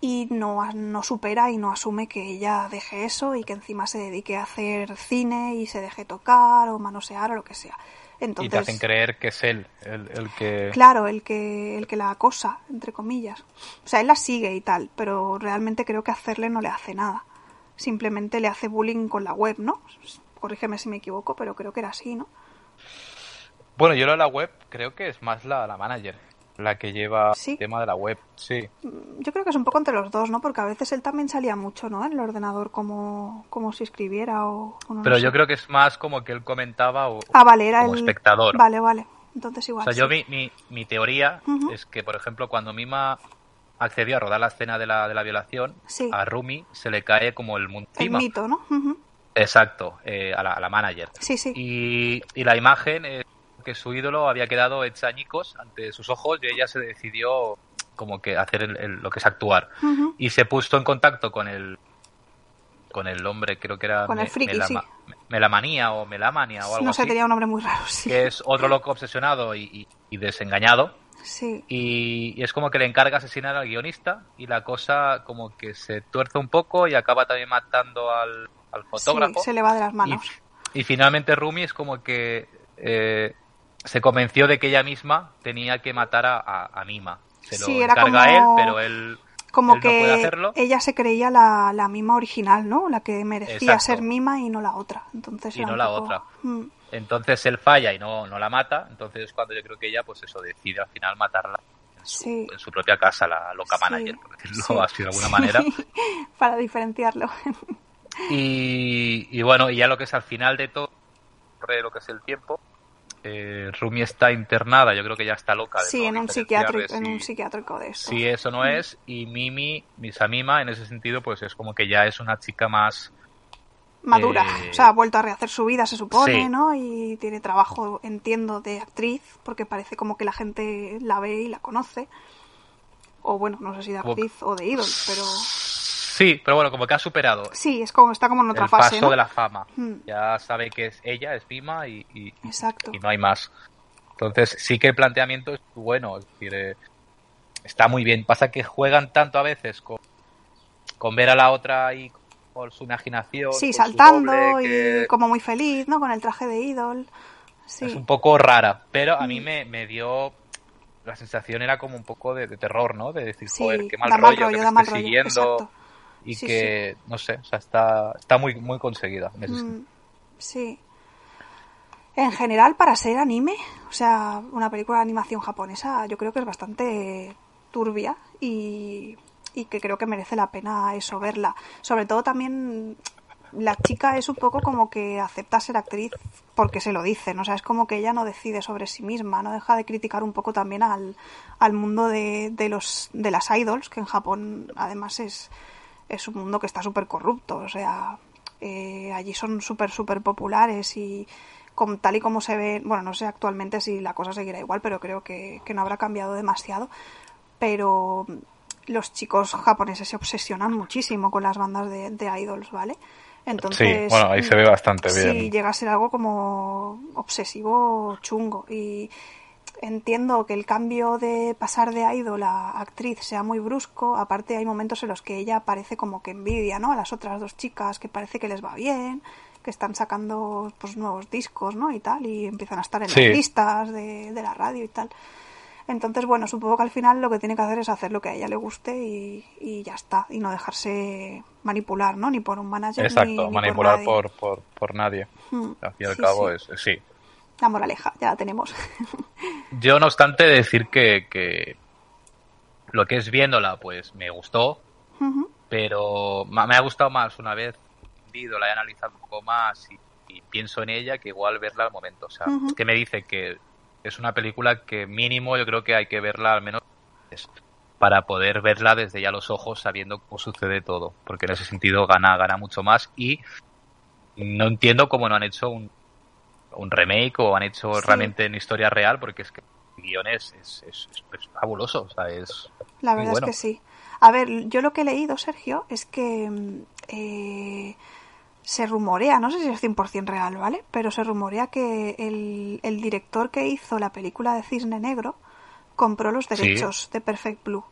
y no, no supera y no asume que ella deje eso y que encima se dedique a hacer cine y se deje tocar o manosear o lo que sea y te hacen creer que es él el, que... Claro, el que, el que la acosa, entre comillas. O sea, él la sigue y tal, pero realmente creo que hacerle no le hace nada. Simplemente le hace bullying con la web, ¿no? Corrígeme si me equivoco, pero creo que era así, ¿no? Bueno, yo lo de la web creo que es más la, la manager la que lleva el tema de la web, sí. Mm, yo creo que es un poco entre los dos, ¿no? Porque a veces él también salía mucho, ¿no? En el ordenador como, como si escribiera o... Pero yo creo que es más como que él comentaba o, ah, vale, era como espectador. Vale, vale. Entonces igual. O sea, yo mi, mi, mi teoría es que, por ejemplo, cuando Mima accedió a rodar la escena de la, de la violación, a Rumi se le cae como el mundo El mito, ¿no? Exacto, eh, a, la, a, la, manager. Sí, sí. Y, y la imagen... Eh, que su ídolo había quedado hecha añicos ante sus ojos y ella se decidió como que hacer lo que es actuar. Y se puso en contacto con el con el hombre, creo que era con el friki, Melamanía o Melamania o algo no sé, tenía un nombre muy raro, sí. Que es otro loco obsesionado y, desengañado. Sí. Y, es como que le encarga asesinar al guionista y la cosa como que se tuerce un poco y acaba también matando al, fotógrafo. Sí, se le va de las manos. Y, finalmente Rumi es como que eh, se convenció de que ella misma tenía que matar a, a, Mima. Se lo sí, encarga él, pero él, como que ella se creía la, la, Mima original, ¿no? La que merecía ser Mima y no la otra. Entonces y no la otra. Mm. Entonces él falla y no, no la mata. Entonces es cuando yo creo que ella, pues eso, decide al final matarla en su, en su propia casa, la loca manager, por decirlo así de alguna manera. *laughs* Para diferenciarlo. y, y bueno, y ya lo que es al final de todo, lo que es el tiempo, eh, Rumi está internada, yo creo que ya está loca. sí, en un, psiquiátrico, en un psiquiátrico de eso. Sí, eso no es. Y Mimi, Mima, en ese sentido, pues es como que ya es una chica más... Madura. Eh, o sea, ha vuelto a rehacer su vida, se supone, ¿no? Y tiene trabajo, entiendo, de actriz, porque parece como que la gente la ve y la conoce. O bueno, no sé si de actriz o de ídolo, pero... Sí, pero bueno, como que ha superado. Sí, es como está como en otra el fase. paso de la fama. Hmm. Ya sabe que es ella, es Pima y, y, no hay más. Entonces sí que el planteamiento es bueno, es decir, eh, está muy bien. Pasa que juegan tanto a veces con, con ver a la otra ahí por su imaginación. Sí, saltando y como muy feliz, ¿no? Con el traje de idol. Sí. Es un poco rara, pero a mí hmm. me, me dio la sensación era como un poco de, terror, ¿no? De decir, joder, qué mal rollo, que me esté siguiendo y que, no sé, o sea, está, está muy, muy conseguida. Mm, sí. En general, para ser anime, o sea, una película de animación japonesa, yo creo que es bastante turbia y, y que creo que merece la pena eso verla. Sobre todo también la chica es un poco como que acepta ser actriz porque se lo dicen, o sea, es como que ella no decide sobre sí misma, no deja de criticar un poco también al, al mundo de, de, los, de las idols, que en Japón además es, es un mundo que está súper corrupto, o sea, eh, allí son súper, súper populares y como, tal y como se ve, bueno, no sé actualmente si la cosa seguirá igual, pero creo que, no habrá cambiado demasiado, pero los chicos japoneses se obsesionan muchísimo con las bandas de, de idols, ¿vale? Entonces, sí, bueno, ahí se ve bastante bien. Sí, llega a ser algo como obsesivo chungo y entiendo que el cambio de pasar de idol a actriz sea muy brusco. Aparte hay momentos en los que ella parece como que envidia, ¿no? A las otras dos chicas que parece que les va bien, que están sacando pues nuevos discos, ¿no? Y tal, y empiezan a estar en las listas de, la radio y tal. Entonces, bueno, supongo que al final lo que tiene que hacer es hacer lo que a ella le guste y, ya está, y no dejarse manipular, ¿no? Ni por un manager. Exacto, manipular por, por, por, nadie. Hmm. Al fin y al cabo es, sí, la moraleja, ya la tenemos. *laughs* Yo, no obstante, decir que, que lo que es viéndola, pues me gustó, pero me ha gustado más una vez la he analizado un poco más y, pienso en ella que igual verla al momento. O sea, que me dice que es una película que mínimo yo creo que hay que verla al menos para poder verla desde ya los ojos sabiendo cómo sucede todo, porque en ese sentido gana, gana mucho más y no entiendo cómo no han hecho un, un remake o han hecho realmente en historia real, porque es que el guion es, es, fabuloso, o sea, es... La verdad es que sí. A ver, yo lo que he leído, Sergio, es que eh, se rumorea, no sé si es 100% real, ¿vale? Pero se rumorea que el, el, director que hizo la película de Cisne Negro compró los derechos de Perfect Blue,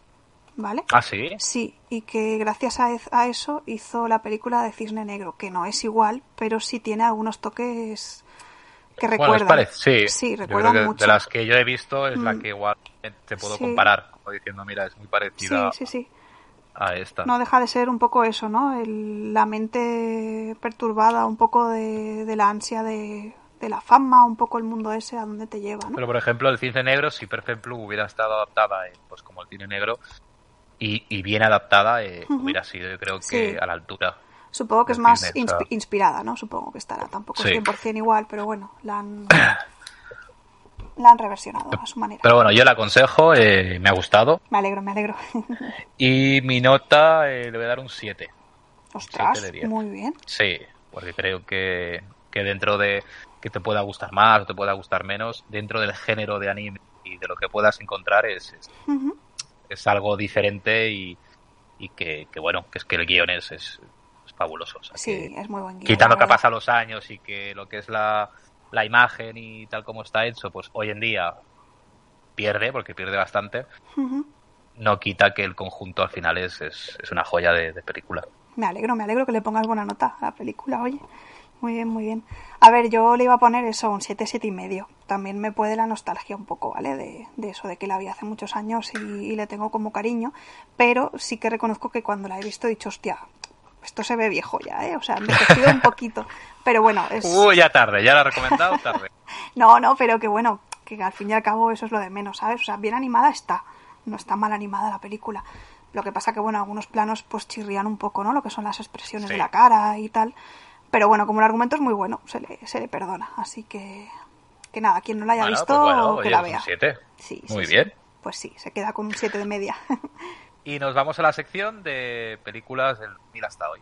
¿vale? Ah, sí. Sí, y que gracias a, a, eso hizo la película de Cisne Negro, que no es igual, pero sí tiene algunos toques que recuerdan. sí, sí recuerdan mucho. De las que yo he visto es la mm. que igual te puedo comparar, como diciendo, mira, es muy parecida. Sí, sí, sí. No deja de ser un poco eso, ¿no? la mente perturbada, un poco de, la ansia de, la fama, un poco el mundo ese a donde te lleva, ¿no? Pero por ejemplo, el cine negro, si Perfect Blue hubiera estado adaptada, pues como el cine negro, y, bien adaptada, eh, hubiera sido, yo creo que a la altura. Supongo que es más inspirada, ¿no? Supongo que estará. Tampoco es 100% igual, pero bueno, la han, *clears throat* la han reversionado a su manera. Pero bueno, yo la aconsejo, eh, me ha gustado. Me alegro, me alegro. *laughs* y mi nota eh, le voy a dar un 7. Ostras, muy bien. Sí, porque creo que, que dentro de que te pueda gustar más o te pueda gustar menos, dentro del género de anime y de lo que puedas encontrar es, es, algo diferente y, y que, que, bueno, que es que el guion es, es, fabuloso. sí, es muy buen guion. Quitando que pasa los años y que lo que es la la imagen y tal como está hecho, pues hoy en día pierde, porque pierde bastante, no quita que el conjunto al final es, es, una joya de, película. Me alegro, me alegro que le pongas buena nota a la película, oye. Muy bien, muy bien. A ver, yo le iba a poner eso, un 7, 7 y medio. También me puede la nostalgia un poco, ¿vale? De, de eso, de que la vi hace muchos años y, le tengo como cariño. Pero sí que reconozco que cuando la he visto he dicho, hostia, esto se ve viejo ya, ¿eh? O sea, me he un poquito. Pero bueno, es... *laughs* Uy, ya tarde, ya la he recomendado tarde. *laughs* no, no, pero que bueno, que al fin y al cabo eso es lo de menos, ¿sabes? O sea, bien animada está, no está mal animada la película. Lo que pasa que, bueno, algunos planos pues chirrían un poco, ¿no? Lo que son las expresiones de la cara y tal. Pero bueno, como el argumento es muy bueno, se le, se le perdona. Así que, que nada, quien no la haya visto, pues que la vea. Sí, muy bien. Pues sí, se queda con un 7 de media. *laughs* y nos vamos a la sección de películas del mil hasta hoy.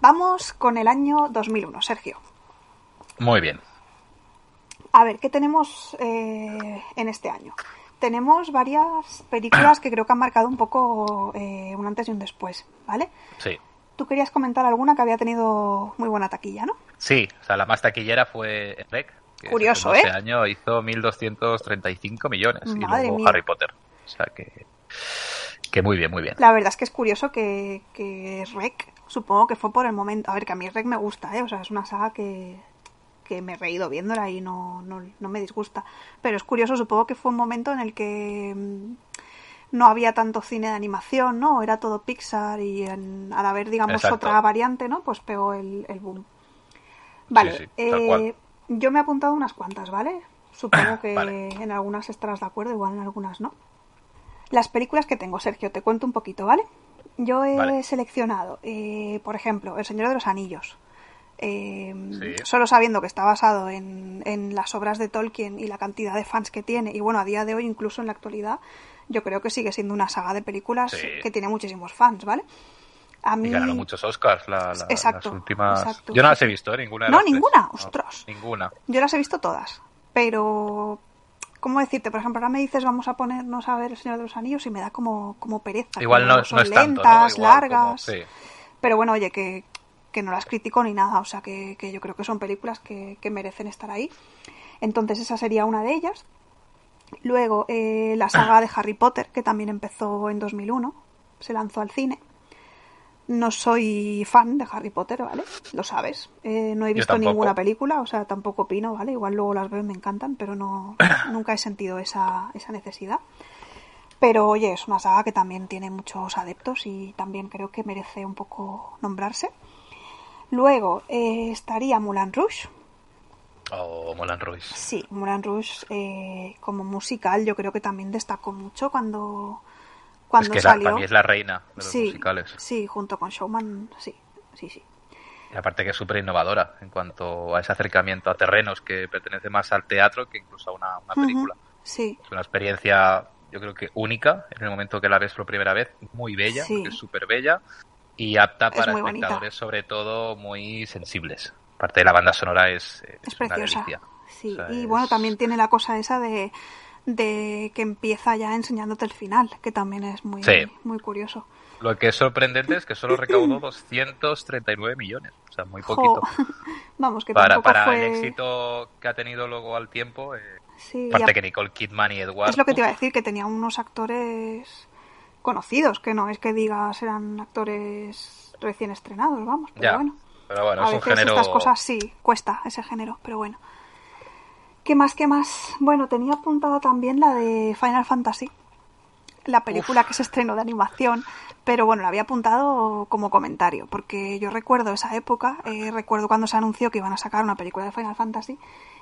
Vamos con el año 2001, Sergio. Muy bien. A ver, ¿qué tenemos eh, en este año? Tenemos varias películas que creo que han marcado un poco eh, un antes y un después, ¿vale? Sí. Tú querías comentar alguna que había tenido muy buena taquilla, ¿no? Sí, o sea, la más taquillera fue Rec. Curioso, ¿eh? Este año hizo 1.235 millones Madre y luego Harry Potter. O sea que, que muy bien, muy bien. La verdad es que es curioso que, que Rec Supongo que fue por el momento. A ver, que a mí Rec me gusta, ¿eh? O sea, es una saga que, que me he reído viéndola y no, no, me disgusta. Pero es curioso, supongo que fue un momento en el que mm, no había tanto cine de animación, ¿no? Era todo Pixar y al haber, digamos, otra variante, ¿no? Pues pegó el, boom. Vale, eh, yo me he apuntado unas cuantas, ¿vale? Supongo *clears throat* que en algunas estarás de acuerdo, igual en algunas no. Las películas que tengo, Sergio, te cuento un poquito, ¿vale? Yo he seleccionado, eh, por ejemplo, El Señor de los Anillos. Eh, solo sabiendo que está basado en, en, las obras de Tolkien y la cantidad de fans que tiene, y bueno, a día de hoy, incluso en la actualidad, yo creo que sigue siendo una saga de películas que tiene muchísimos fans, ¿vale? A mí... Y ganaron muchos Oscars la, las últimas. Yo no las he visto, ¿eh? ninguna. no, ninguna, ostras. ninguna. Yo las he visto todas, pero ¿cómo decirte? Por ejemplo, ahora me dices vamos a ponernos a ver El Señor de los Anillos y me da como, como pereza. Igual no, son lentas, largas. Pero bueno, oye, que, no las critico ni nada, o sea que, yo creo que son películas que, merecen estar ahí. Entonces esa sería una de ellas. Luego eh, la saga de Harry Potter, que también empezó en 2001, se lanzó al cine. no soy fan de Harry Potter, ¿vale? Lo sabes. Eh, no he visto ninguna película, o sea, tampoco opino, ¿vale? Igual luego las veo y me encantan, pero no *coughs* nunca he sentido esa, esa necesidad. Pero oye, es una saga que también tiene muchos adeptos y también creo que merece un poco nombrarse. Luego eh, estaría Moulin Rouge. Oh, Moulin Rouge. Sí, Moulin Rouge eh, como musical yo creo que también destacó mucho cuando, cuando es que salió. para mí es la reina de los musicales. Sí, junto con Showman, sí, sí, sí. Y aparte que es súper innovadora en cuanto a ese acercamiento a terrenos que pertenece más al teatro que incluso a una, película. sí. Es una experiencia yo creo que única en el momento que la ves por primera vez, muy bella, es súper bella y apta para espectadores sobre todo muy sensibles. Parte de la banda sonora es, es, preciosa. Sí, y bueno, también tiene la cosa esa de, de que empieza ya enseñándote el final, que también es muy, muy curioso. Lo que es sorprendente es que solo recaudó *clears throat* 239 millones, o sea, muy poquito. *laughs* Vamos, que para, para el éxito que ha tenido luego al tiempo, eh, Sí, Aparte que Nicole Kidman y Edward. Es lo que te iba a decir, que tenía unos actores conocidos, que no es que digas eran actores recién estrenados, vamos, pero bueno. Pero bueno, a es veces un género... estas cosas sí, cuesta ese género, pero bueno. ¿Qué más, qué más? Bueno, tenía apuntado también la de Final Fantasy, la película que se estrenó de animación, pero bueno, la había apuntado como comentario, porque yo recuerdo esa época, eh, recuerdo cuando se anunció que iban a sacar una película de Final Fantasy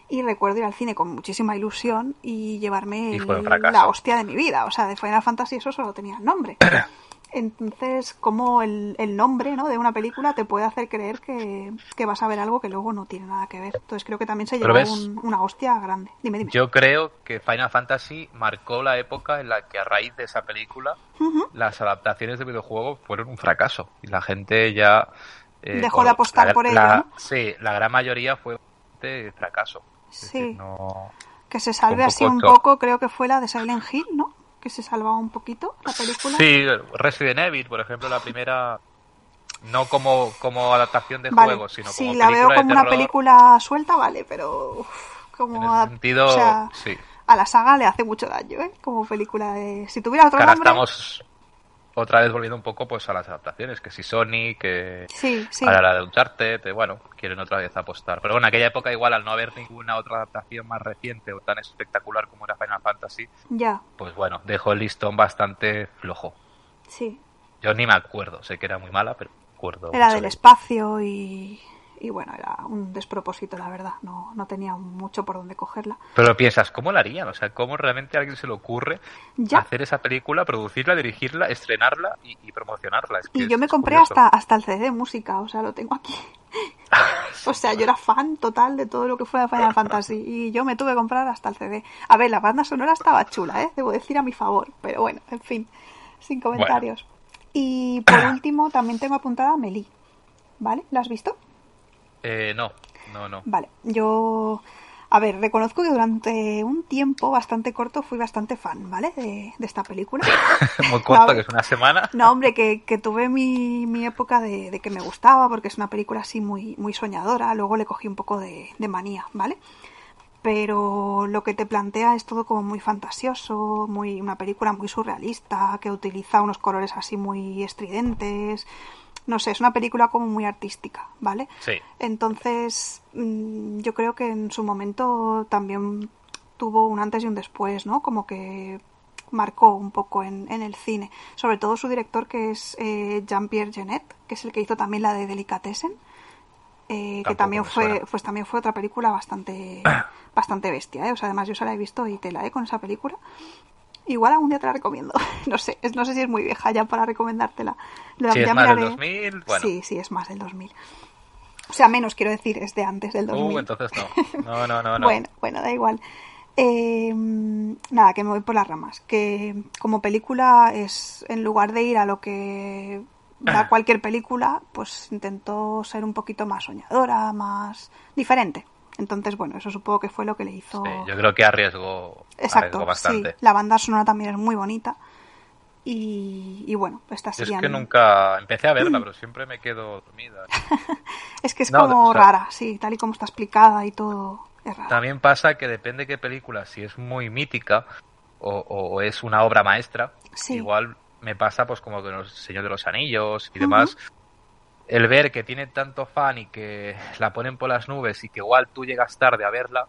y recuerdo ir al cine con muchísima ilusión y llevarme la hostia de mi vida. O sea, de Final Fantasy eso solo tenía el nombre. *coughs* Entonces, como el, nombre ¿no? de una película te puede hacer creer que, vas a ver algo que luego no tiene nada que ver. Entonces creo que también se llevó una hostia grande. Dime, dime. Yo creo que Final Fantasy marcó la época en la que a raíz de esa película las adaptaciones de videojuegos fueron un fracaso. Y la gente ya... Eh, Dejó de apostar por ella. Sí, la gran mayoría fue de fracaso. Sí. Que se salve así un poco, creo que fue la de Silent Hill, ¿no? Que se salvaba un poquito la película. Sí, Resident Evil, por ejemplo, la primera no como, como adaptación de juegos, sino sí, como la veo como una película suelta, vale, pero como en sentido, sí. a la saga le hace mucho daño, ¿eh? Como película de si tuviera otro nombre otra vez volviendo un poco pues a las adaptaciones, que si Sony, que sí, sí. ahora la de Uncharted, bueno, quieren otra vez apostar. Pero bueno, en aquella época igual al no haber ninguna otra adaptación más reciente o tan espectacular como era Final Fantasy, ya. pues bueno, dejó el listón bastante flojo. Sí. Yo ni me acuerdo, sé que era muy mala, pero me acuerdo. Era del espacio y y bueno, era un despropósito, la verdad, no, no tenía mucho por dónde cogerla. Pero piensas, ¿cómo la harían? O sea, ¿cómo realmente a alguien se le ocurre hacer esa película, producirla, dirigirla, estrenarla y, promocionarla? y yo me compré hasta, hasta el CD de música, o sea, lo tengo aquí. *laughs* *laughs* o sea, yo era fan total de todo lo que fuera Final Fantasy y yo me tuve que comprar hasta el CD. A ver, la banda sonora estaba chula, ¿eh? Debo decir a mi favor, pero bueno, en fin, sin comentarios. Y por último, también tengo apuntada a Meli. ¿Vale? ¿La has visto? Eh, no, no, no. Vale, yo... A ver, reconozco que durante un tiempo bastante corto fui bastante fan, ¿vale? De, esta película. *laughs* Muy corto, que es una semana. No, hombre, que, que tuve mi, mi época de, de, que me gustaba, porque es una película así muy, muy soñadora. Luego le cogí un poco de, de manía, ¿vale? Pero lo que te plantea es todo como muy fantasioso, muy una película muy surrealista, que utiliza unos colores así muy estridentes no sé, es una película como muy artística, ¿vale? Sí. Entonces, mm, yo creo que en su momento también tuvo un antes y un después, ¿no? Como que marcó un poco en, el cine. Sobre todo su director, que es eh, Jean-Pierre Genet, que es el que hizo también la de Delicatessen. Eh, que también fue, pues también fue otra película bastante, *coughs* bastante bestia, ¿eh? O sea, además yo se la he visto y te la he con esa película. Igual algún día te la recomiendo. *laughs* no sé, no sé si es muy vieja ya para recomendártela. si es más del 2000, bueno. Sí, sí, es más del 2000. O sea, menos quiero decir, es de antes del 2000. Uh, entonces no. No, no, no. *laughs* bueno, bueno, da igual. Eh, nada, que me voy por las ramas. Que como película es, en lugar de ir a lo que da *clears throat* cualquier película, pues intentó ser un poquito más soñadora, más diferente. Entonces, bueno, eso supongo que fue lo que le hizo. yo creo que arriesgó, Exacto, bastante. Sí, la banda sonora también es muy bonita. Y, bueno, esta sería. Es que nunca empecé a verla, pero siempre me quedo dormida. *laughs* es que es como rara, sí, tal y como está explicada y todo. Es rara. También pasa que depende qué película, si es muy mítica o, es una obra maestra, igual me pasa pues como con el Señor de los Anillos y demás. El ver que tiene tanto fan y que la ponen por las nubes y que igual tú llegas tarde a verla,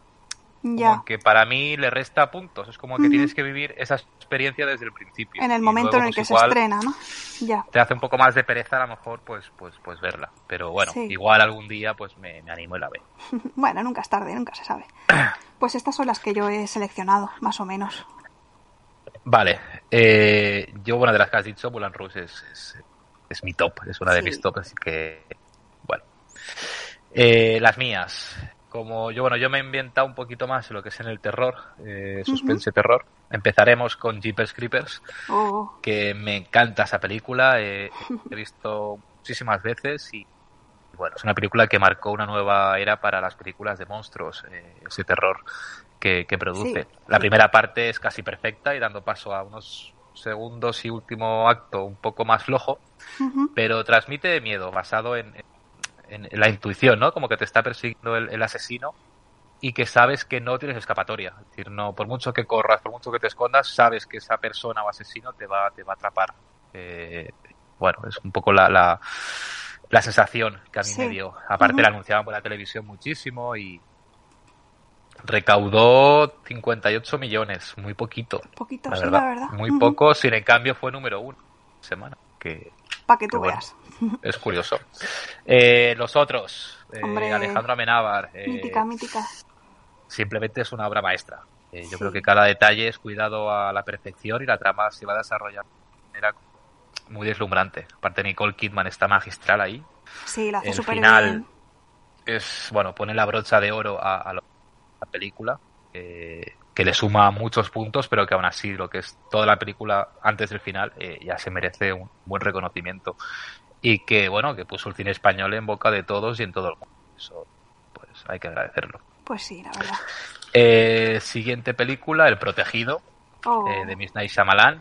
ya. que para mí le resta puntos. Es como que tienes que vivir esa experiencia desde el principio. En el momento en el pues, que se estrena, ¿no? Ya. Te hace un poco más de pereza a lo mejor pues pues pues verla. Pero bueno, igual algún día pues me, animo y la veo. *laughs* bueno, nunca es tarde, nunca se sabe. *clears throat* pues estas son las que yo he seleccionado, más o menos. Vale. Eh, yo, bueno, de las que has dicho, Rouge es, es, mi top, es una de mis tops, así que, bueno. Eh, las mías como yo, bueno, yo me he inventado un poquito más lo que es en el terror, eh, suspense terror. Empezaremos con Jeepers Creepers, oh. que me encanta esa película, he *laughs* visto muchísimas veces y bueno, es una película que marcó una nueva era para las películas de monstruos, eh, ese terror que, produce. La primera parte es casi perfecta y dando paso a unos segundos y último acto un poco más flojo, pero transmite miedo basado en en, la intuición, ¿no? Como que te está persiguiendo el, asesino y que sabes que no tienes escapatoria. Es decir, no, por mucho que corras, por mucho que te escondas, sabes que esa persona o asesino te va, te va a atrapar. Eh, bueno, es un poco la, la, la, sensación que a mí me dio. Aparte la anunciaban por la televisión muchísimo y recaudó 58 millones, muy poquito. Poquito, la verdad. Muy poco, sin en cambio fue número uno semana. Que, Para que tú veas. *laughs* Es curioso. Eh, los otros, eh, Alejandro Amenábar. Eh, mítica, mítica. Simplemente es una obra maestra. Yo creo que cada detalle es cuidado a la perfección y la trama se va a desarrollar de manera muy deslumbrante. Aparte, Nicole Kidman está magistral ahí. Sí, lo hace súper final Es, bueno, pone la brocha de oro a, la película. que le suma muchos puntos, pero que aún así lo que es toda la película antes del final ya se merece un buen reconocimiento y que bueno que puso el cine español en boca de todos y en todo el mundo eso pues hay que agradecerlo pues sí la verdad eh, siguiente película El Protegido oh. eh, de Miss Night Shyamalan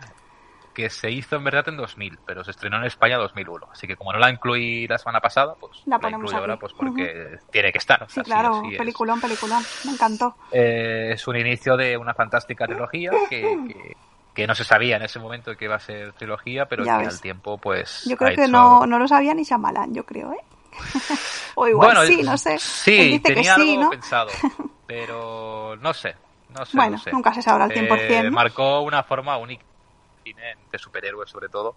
que se hizo en verdad en 2000 pero se estrenó en España en 2001 así que como no la incluí la semana pasada pues la, la incluyo ahora pues porque tiene que estar sí claro peliculón peliculón me encantó eh, es un inicio de una fantástica trilogía que que no se sabía en ese momento que iba a ser trilogía, pero que al tiempo, pues. Yo creo que no, no lo sabía ni Shyamalan, yo creo, ¿eh? *laughs* o igual sí, no sé. Sí, tenía algo pensado, *laughs* pero no sé. No sé bueno, nunca se sabrá al 100%. Eh, marcó una forma única de superhéroes, sobre todo.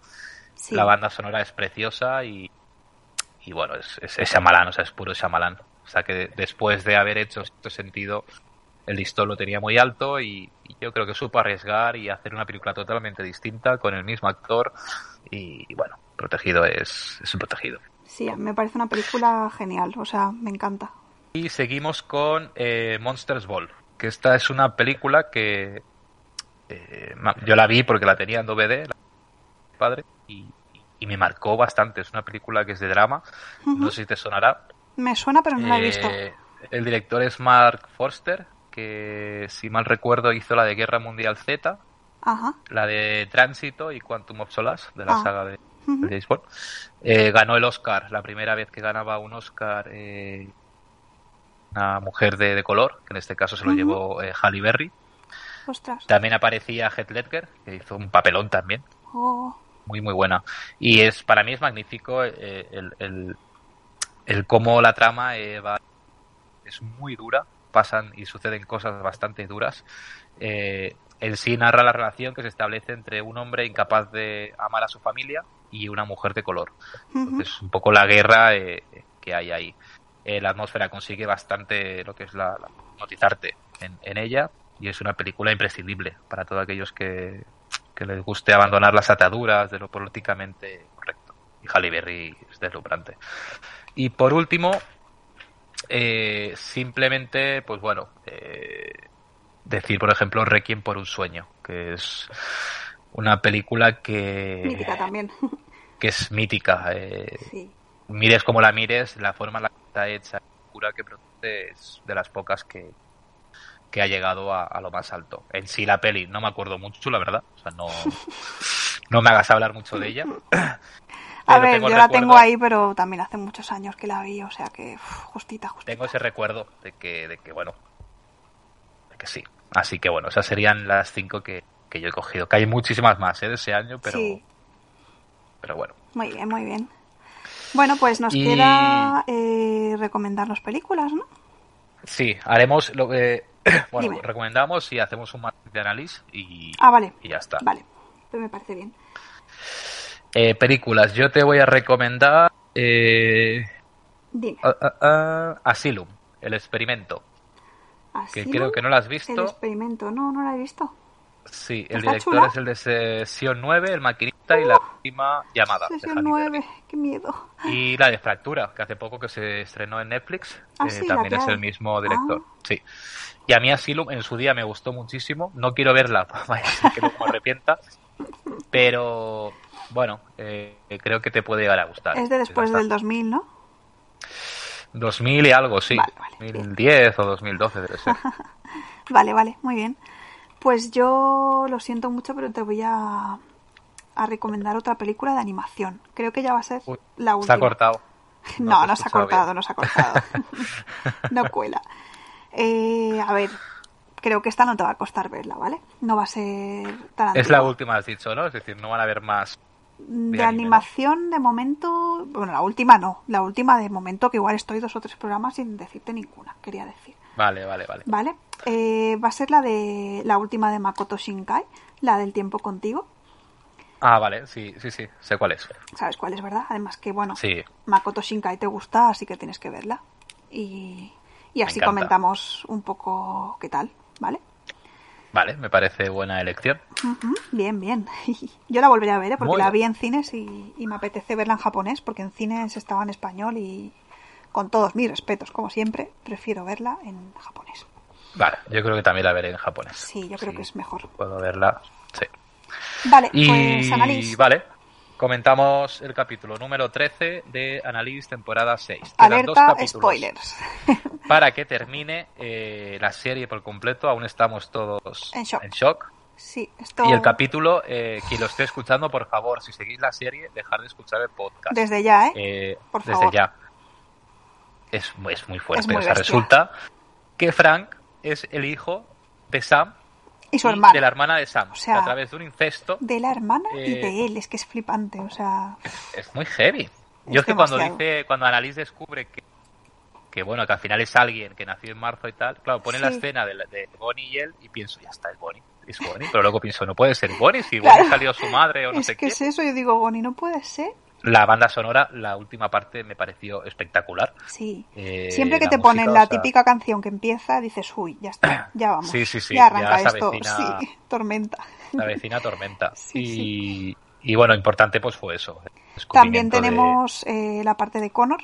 La banda sonora es preciosa y, y bueno, es, es, es Shyamalan, o sea, es puro Shyamalan. O sea, que después de haber hecho este sentido, el listón lo tenía muy alto y, yo creo que supo arriesgar y hacer una película totalmente distinta con el mismo actor y, bueno, protegido es, es un protegido. Sí, me parece una película genial, o sea, me encanta. Y seguimos con eh, Monsters Ball, que esta es una película que eh, yo la vi porque la tenía en DVD, padre, y, me marcó bastante. Es una película que es de drama, no sé si te sonará. Me suena, pero no la he visto. Eh, el director es Mark Forster, que si mal recuerdo hizo la de Guerra Mundial Z, la de Tránsito y Quantum of Solace, de la ah. saga de, James. Eh, ganó el Oscar, la primera vez que ganaba un Oscar eh, una mujer de, color, que en este caso se lo llevó eh, Halle Berry. También aparecía Heath Ledger, que hizo un papelón también. Oh. Muy, muy buena. Y es para mí es magnífico el, el, el, cómo la trama va, es muy dura pasan y suceden cosas bastante duras. Eh, en sí narra la relación que se establece entre un hombre incapaz de amar a su familia y una mujer de color. Es un poco la guerra eh, que hay ahí. Eh, la atmósfera consigue bastante lo que es la, notizarte en, ella y es una película imprescindible para todos aquellos que, les guste abandonar las ataduras de lo políticamente correcto. Y Halle Berry es deslumbrante. Y por último, eh, simplemente, pues bueno, eh, decir, por ejemplo, Requiem por un sueño, que es una película que... Mítica también. *laughs* Que es mítica. Eh, Mires como la mires, la forma en la que está hecha, la cura que produce es de las pocas que, que ha llegado a, lo más alto. En sí la peli no me acuerdo mucho, la verdad. O sea, no, *laughs* no me hagas hablar mucho de ella. *clears throat* A ver, yo la tengo ahí, pero también hace muchos años que la vi, o sea que justita, justita. Tengo ese recuerdo de que, de que bueno, de que sí. Así que bueno, esas serían las cinco que, yo he cogido. Que hay muchísimas más ¿eh? de ese año, pero, pero bueno. Muy bien, muy bien. Bueno, pues nos queda eh, recomendarnos películas, ¿no? Sí, haremos lo que... bueno, recomendamos y hacemos un martes de análisis y, ah, vale. y ya está. Vale, pues me parece bien. Eh, películas, yo te voy a recomendar eh, Dime. Asylum, el experimento. Que creo que no lo has visto. El experimento, no, no lo he visto. Sí, el director es el de Sesión 9, El Maquinista y la última llamada. Sesión 9, qué miedo. Y la de Fractura, que hace poco que se estrenó en Netflix, ah, eh, también es el mismo director. Ah. Sí. Y a mí Asylum en su día me gustó muchísimo. No quiero verla, *laughs* que no me arrepienta. Pero bueno, eh, creo que te puede llegar a gustar. Es de después del 2000, ¿no? 2000 y algo, sí. 2010 o 2012 debe ser. *laughs* vale, vale, muy bien. Pues yo lo siento mucho, pero te voy a, a recomendar otra película de animación. Creo que ya va a ser la última. Se ha cortado. *laughs* No, no, se ha cortado, no se ha cortado. *laughs* no cuela. Eh, a ver, creo que esta no te va a costar verla, ¿vale? No va a ser tan Es la última, has dicho, ¿no? Es decir, no van a haber más. De, animación, de momento. Bueno, la última no. La última, de momento, que igual estoy dos o tres programas sin decirte ninguna, quería decir. Vale, vale, vale. Vale. Eh, va a ser la de la última de Makoto Shinkai, la del tiempo contigo. Ah, vale, sí, sí, sí, sé cuál es. Sabes cuál es, ¿verdad? Además que, bueno, Makoto Shinkai te gusta, así que tienes que verla. Y, así comentamos un poco qué tal, ¿vale? Vale, me parece buena elección. bien, bien. *laughs* Yo la volveré a ver, ¿eh? porque la vi en cines y, y, me apetece verla en japonés, porque en cines estaba en español y con todos mis respetos, como siempre, prefiero verla en japonés. Vale, yo creo que también la veré en japonés. Sí, yo creo que es mejor. Puedo verla, sí. Vale, pues Annalise. Vale, comentamos el capítulo número 13 de Annalise temporada 6. Alerta, spoilers. *laughs* para que termine eh, la serie por completo, aún estamos todos en shock. En shock. Sí, Y el capítulo, eh, quien lo esté escuchando, por favor, si seguís la serie, dejad de escuchar el podcast. Desde ya, ¿eh? eh por favor. Desde ya. Es, es muy fuerte. resulta que Frank es el hijo de Sam y su hermana. De la hermana de Sam. O sea, a través de un incesto. De la hermana y de eh, él. Es que es flipante. O sea. Es, muy heavy. Yo es que cuando dice, cuando Annalise descubre que, que bueno, que al final es alguien que nació en marzo y tal, claro, pone la escena de, de, Bonnie y él y pienso, ya está, es Bonnie, es Bonnie, pero luego pienso, no puede ser Bonnie, si *laughs* Bonnie salió su madre o no sé qué. Es que es eso, yo digo, Bonnie, no puede ser. La banda sonora, la última parte me pareció espectacular. Sí. Eh, Siempre que te ponen la típica canción que empieza, dices, uy, ya está, *clears throat* ya vamos. Sí, sí, sí. Ya arranca esto. sí, *laughs* tormenta. La vecina tormenta. *laughs* y, y, bueno, importante pues fue eso. También tenemos eh, la parte de Connor,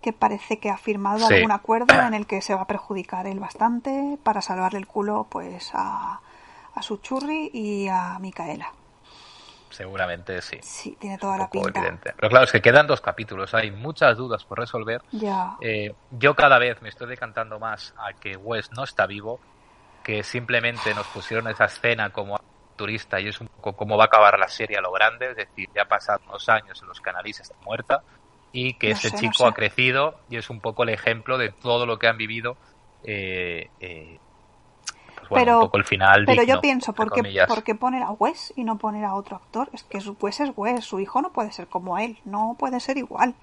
que parece que ha firmado algún acuerdo en el *clears throat* que se va a perjudicar él bastante para salvarle el culo pues a, a su churri y a Micaela. Seguramente sí. Sí, tiene toda la pinta. Pero claro, es que quedan dos capítulos, hay muchas dudas por resolver. Ya. Eh, yo cada vez me estoy decantando más a que Wes no está vivo, que simplemente nos pusieron esa escena como turista y es un poco cómo va a acabar la serie a lo grande, es decir, ya pasan unos años en los que Annalise está muerta y que ese chico ha crecido y es un poco el ejemplo de todo lo que han vivido eh, eh, pero, el final. Pero yo pienso, ¿por qué, poner a Wes y no poner a otro actor? Es que Wes es Wes, su hijo no puede ser como él, no puede ser igual.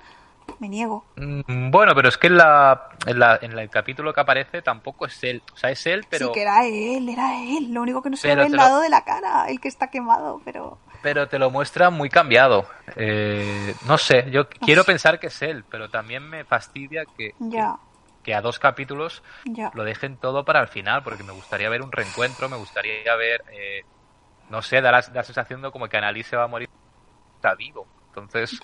Me niego. Mm, bueno, pero es que en, la, en, el capítulo que aparece tampoco es él. O sea, es él, pero. Sí, que era él, era él. Lo único que no se ve el lado de la cara, el que está quemado, pero. Pero te lo muestra muy cambiado. Eh, no sé, yo quiero pensar que es él, pero también me fastidia que, ya que a dos capítulos lo dejen todo para el final, porque me gustaría ver un reencuentro, me gustaría ver, eh, no sé, da la, sensación de como que Annalise va a morir, está vivo. Entonces,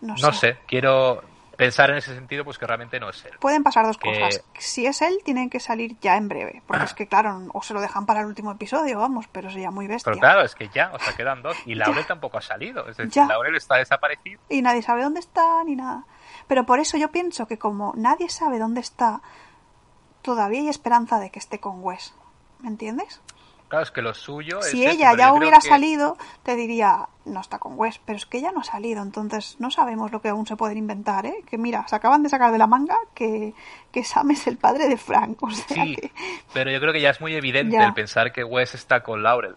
no, sé. quiero pensar en ese sentido, pues que realmente no es él. Pueden pasar dos cosas. Si es él, tienen que salir ya en breve, porque es que, claro, o se lo dejan para el último episodio, vamos, pero sería muy bestia. Pero claro, es que ya, o sea, quedan dos, y *laughs* Laurel tampoco ha salido, es decir, Laurel está desaparecido. Y nadie sabe dónde está, ni nada. Pero por eso yo pienso que como nadie sabe dónde está, todavía hay esperanza de que esté con Wes. ¿Me entiendes? Claro, es que lo suyo Si ella ya hubiera salido, te diría, no está con Wes, pero es que ella no ha salido, entonces no sabemos lo que aún se pueden inventar, ¿eh? Que mira, se acaban de sacar de la manga que, que Sam es el padre de Frank, o sea sí, pero yo creo que ya es muy evidente el pensar que Wes está con Laurel.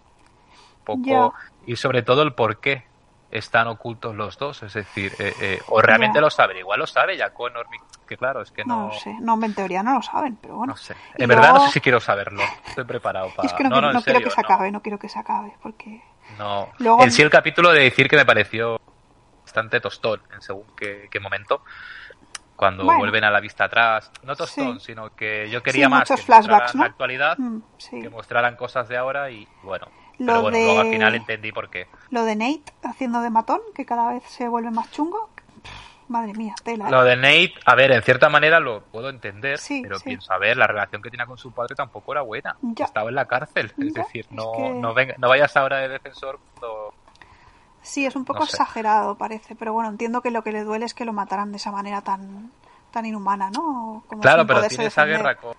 Poco, y sobre todo el por qué están ocultos los dos, es decir, eh, eh, o realmente lo saben, igual lo sabe ya Connor, que claro, es que no... No sé, no, en teoría no lo saben, pero bueno. No sé, en verdad no sé si quiero saberlo, estoy preparado *laughs* para... Es que no, no, quiero que se acabe, no quiero que se acabe, porque... No, en sí el capítulo de decir que me pareció bastante tostón en según qué, momento, cuando vuelven a la vista atrás, no tostón, sino que yo quería más que flashbacks, la actualidad, mm, que mostraran cosas de ahora y bueno, pero bueno, luego al final entendí por qué. Lo de Nate haciendo de matón, que cada vez se vuelve más chungo. madre mía, tela. Lo ¿eh? de Nate, a ver, en cierta manera lo puedo entender, pero pienso, a ver, la relación que tenía con su padre tampoco era buena. Estaba en la cárcel, es decir, no, no, venga, no vayas ahora de defensor Sí, es un poco exagerado, parece, pero bueno, entiendo que lo que le duele es que lo mataran de esa manera tan tan inhumana, ¿no? claro, pero tiene esa guerra con,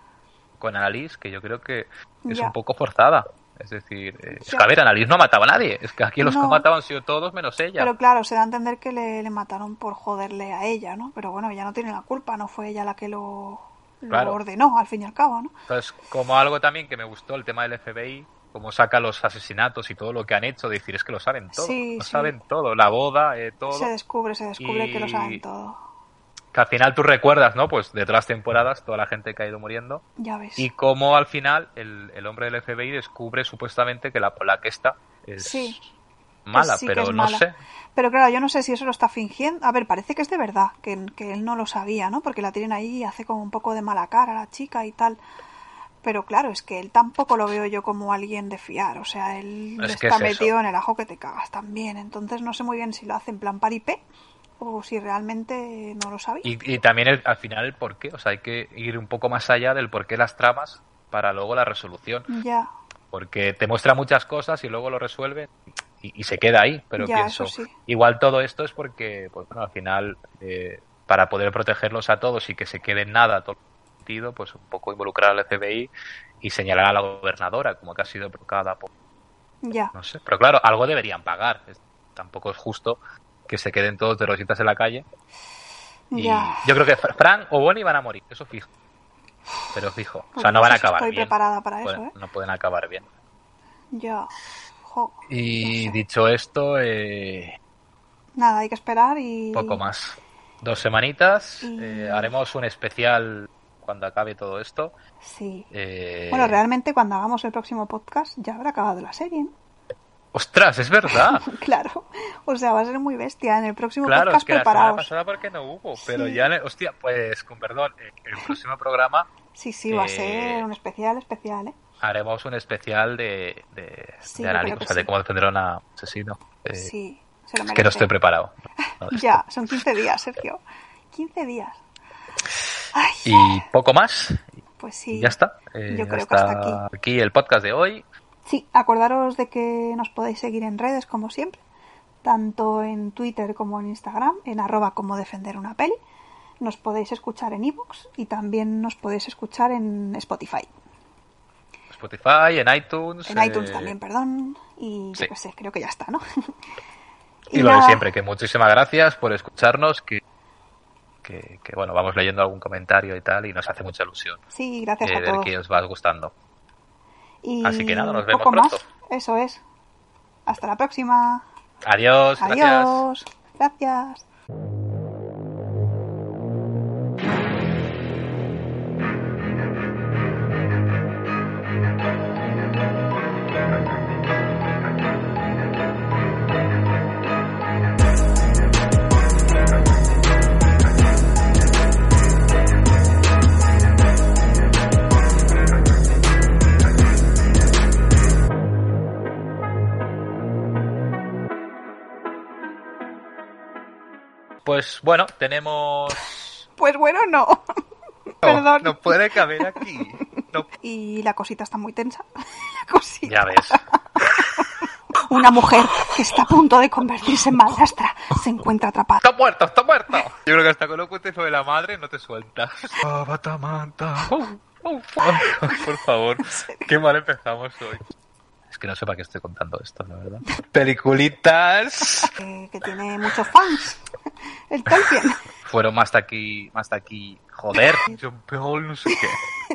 con Alice que yo creo que es un poco forzada. Es decir, eh, es que a ver, Annalise no mataba a nadie. Es que aquí los que mataban han sido todos menos ella. Pero claro, se da a entender que le, mataron por joderle a ella, ¿no? Pero bueno, ella no tiene la culpa, no fue ella la que lo, ordenó, al fin y al cabo, ¿no? Entonces, como algo también que me gustó, el tema del FBI, como saca los asesinatos y todo lo que han hecho, decir, es que lo saben todo. lo saben todo, la boda, eh, todo. Se descubre, se descubre que lo saben todo que al final tú recuerdas, ¿no? Pues de todas las temporadas, toda la gente que ha ido muriendo. Ya ves. Y cómo al final el, el hombre del FBI descubre supuestamente que la polaca esta es mala, pero no sé. Pero claro, yo no sé si eso lo está fingiendo. A ver, parece que es de verdad, que, que él no lo sabía, ¿no? Porque la tienen ahí y hace como un poco de mala cara la chica y tal. Pero claro, es que él tampoco lo veo yo como alguien de fiar. O sea, él está metido en el ajo que te cagas también. Entonces no sé muy bien si lo hace en plan paripé o si realmente no lo sabía. Y, también al final el por qué, o sea, hay que ir un poco más allá del por qué las tramas para luego la resolución. Ya. Porque te muestra muchas cosas y luego lo resuelve y, se queda ahí, pero pienso, igual todo esto es porque, pues bueno, al final, eh, para poder protegerlos a todos y que se quede nada todo sentido, pues un poco involucrar al FBI y señalar a la gobernadora como que ha sido provocada por... Ya. No sé, pero claro, algo deberían pagar. tampoco es justo que se queden todos de rositas en la calle. Y yo creo que Fran o Bonnie van a morir, eso fijo. Pero fijo. o sea, no van a acabar estoy bien. preparada para eso, ¿eh? No pueden acabar bien. Ya. y dicho esto, eh... nada, hay que esperar y. Poco más. Dos semanitas. Eh, haremos un especial cuando acabe todo esto. Sí. Eh, bueno, realmente cuando hagamos el próximo podcast ya habrá acabado la serie. Ostras, es verdad. *laughs* claro. O sea, va a ser muy bestia. En el próximo claro, podcast es que la semana pasada porque no hubo, pero ya, hostia, pues con perdón, el próximo programa. Sí, sí, va a ser un especial, especial, ¿eh? Haremos un especial de, de, de análisis, o sea, de cómo defender a un asesino. Eh, sí, se lo que no estoy preparado. *laughs* ya, son 15 días, Sergio. 15 días. y poco más. Pues sí. Ya está. Eh, Yo creo que hasta aquí. aquí el podcast de hoy. Sí, acordaros de que nos podéis seguir en redes como siempre, tanto en Twitter como en Instagram, en arroba como defender una peli. Nos podéis escuchar en ebooks y también nos podéis escuchar en Spotify. Spotify, en iTunes. En iTunes eh, también, perdón. Y yo qué sé, creo que ya está, ¿no? *laughs* y, lo de siempre, que muchísimas gracias por escucharnos, que, que, bueno, vamos leyendo algún comentario y tal, y nos hace mucha ilusión. Sí, gracias a todos. que os va gustando. Así que nada, nos vemos pronto. Más. Eso es. Hasta la próxima. Adiós. Adiós. gracias. Pues bueno, tenemos. Pues bueno, no. *laughs* Perdón. No puede caber aquí. Y la cosita está muy tensa. *laughs* La cosita. Ya ves. *laughs* Una mujer que está a punto de convertirse en madrastra se encuentra atrapada. ¡Está muerto! ¡Está muerto! Yo creo que hasta con lo cuentes de la madre no te sueltas. Oh, batamanta. por favor. Qué mal empezamos hoy. Es que no sé para qué estoy contando esto, la verdad. *laughs* Peliculitas. que tiene muchos fans. El Tolkien. Fueron más hasta aquí, más hasta aquí. Joder. John Paul, no sé qué. *laughs*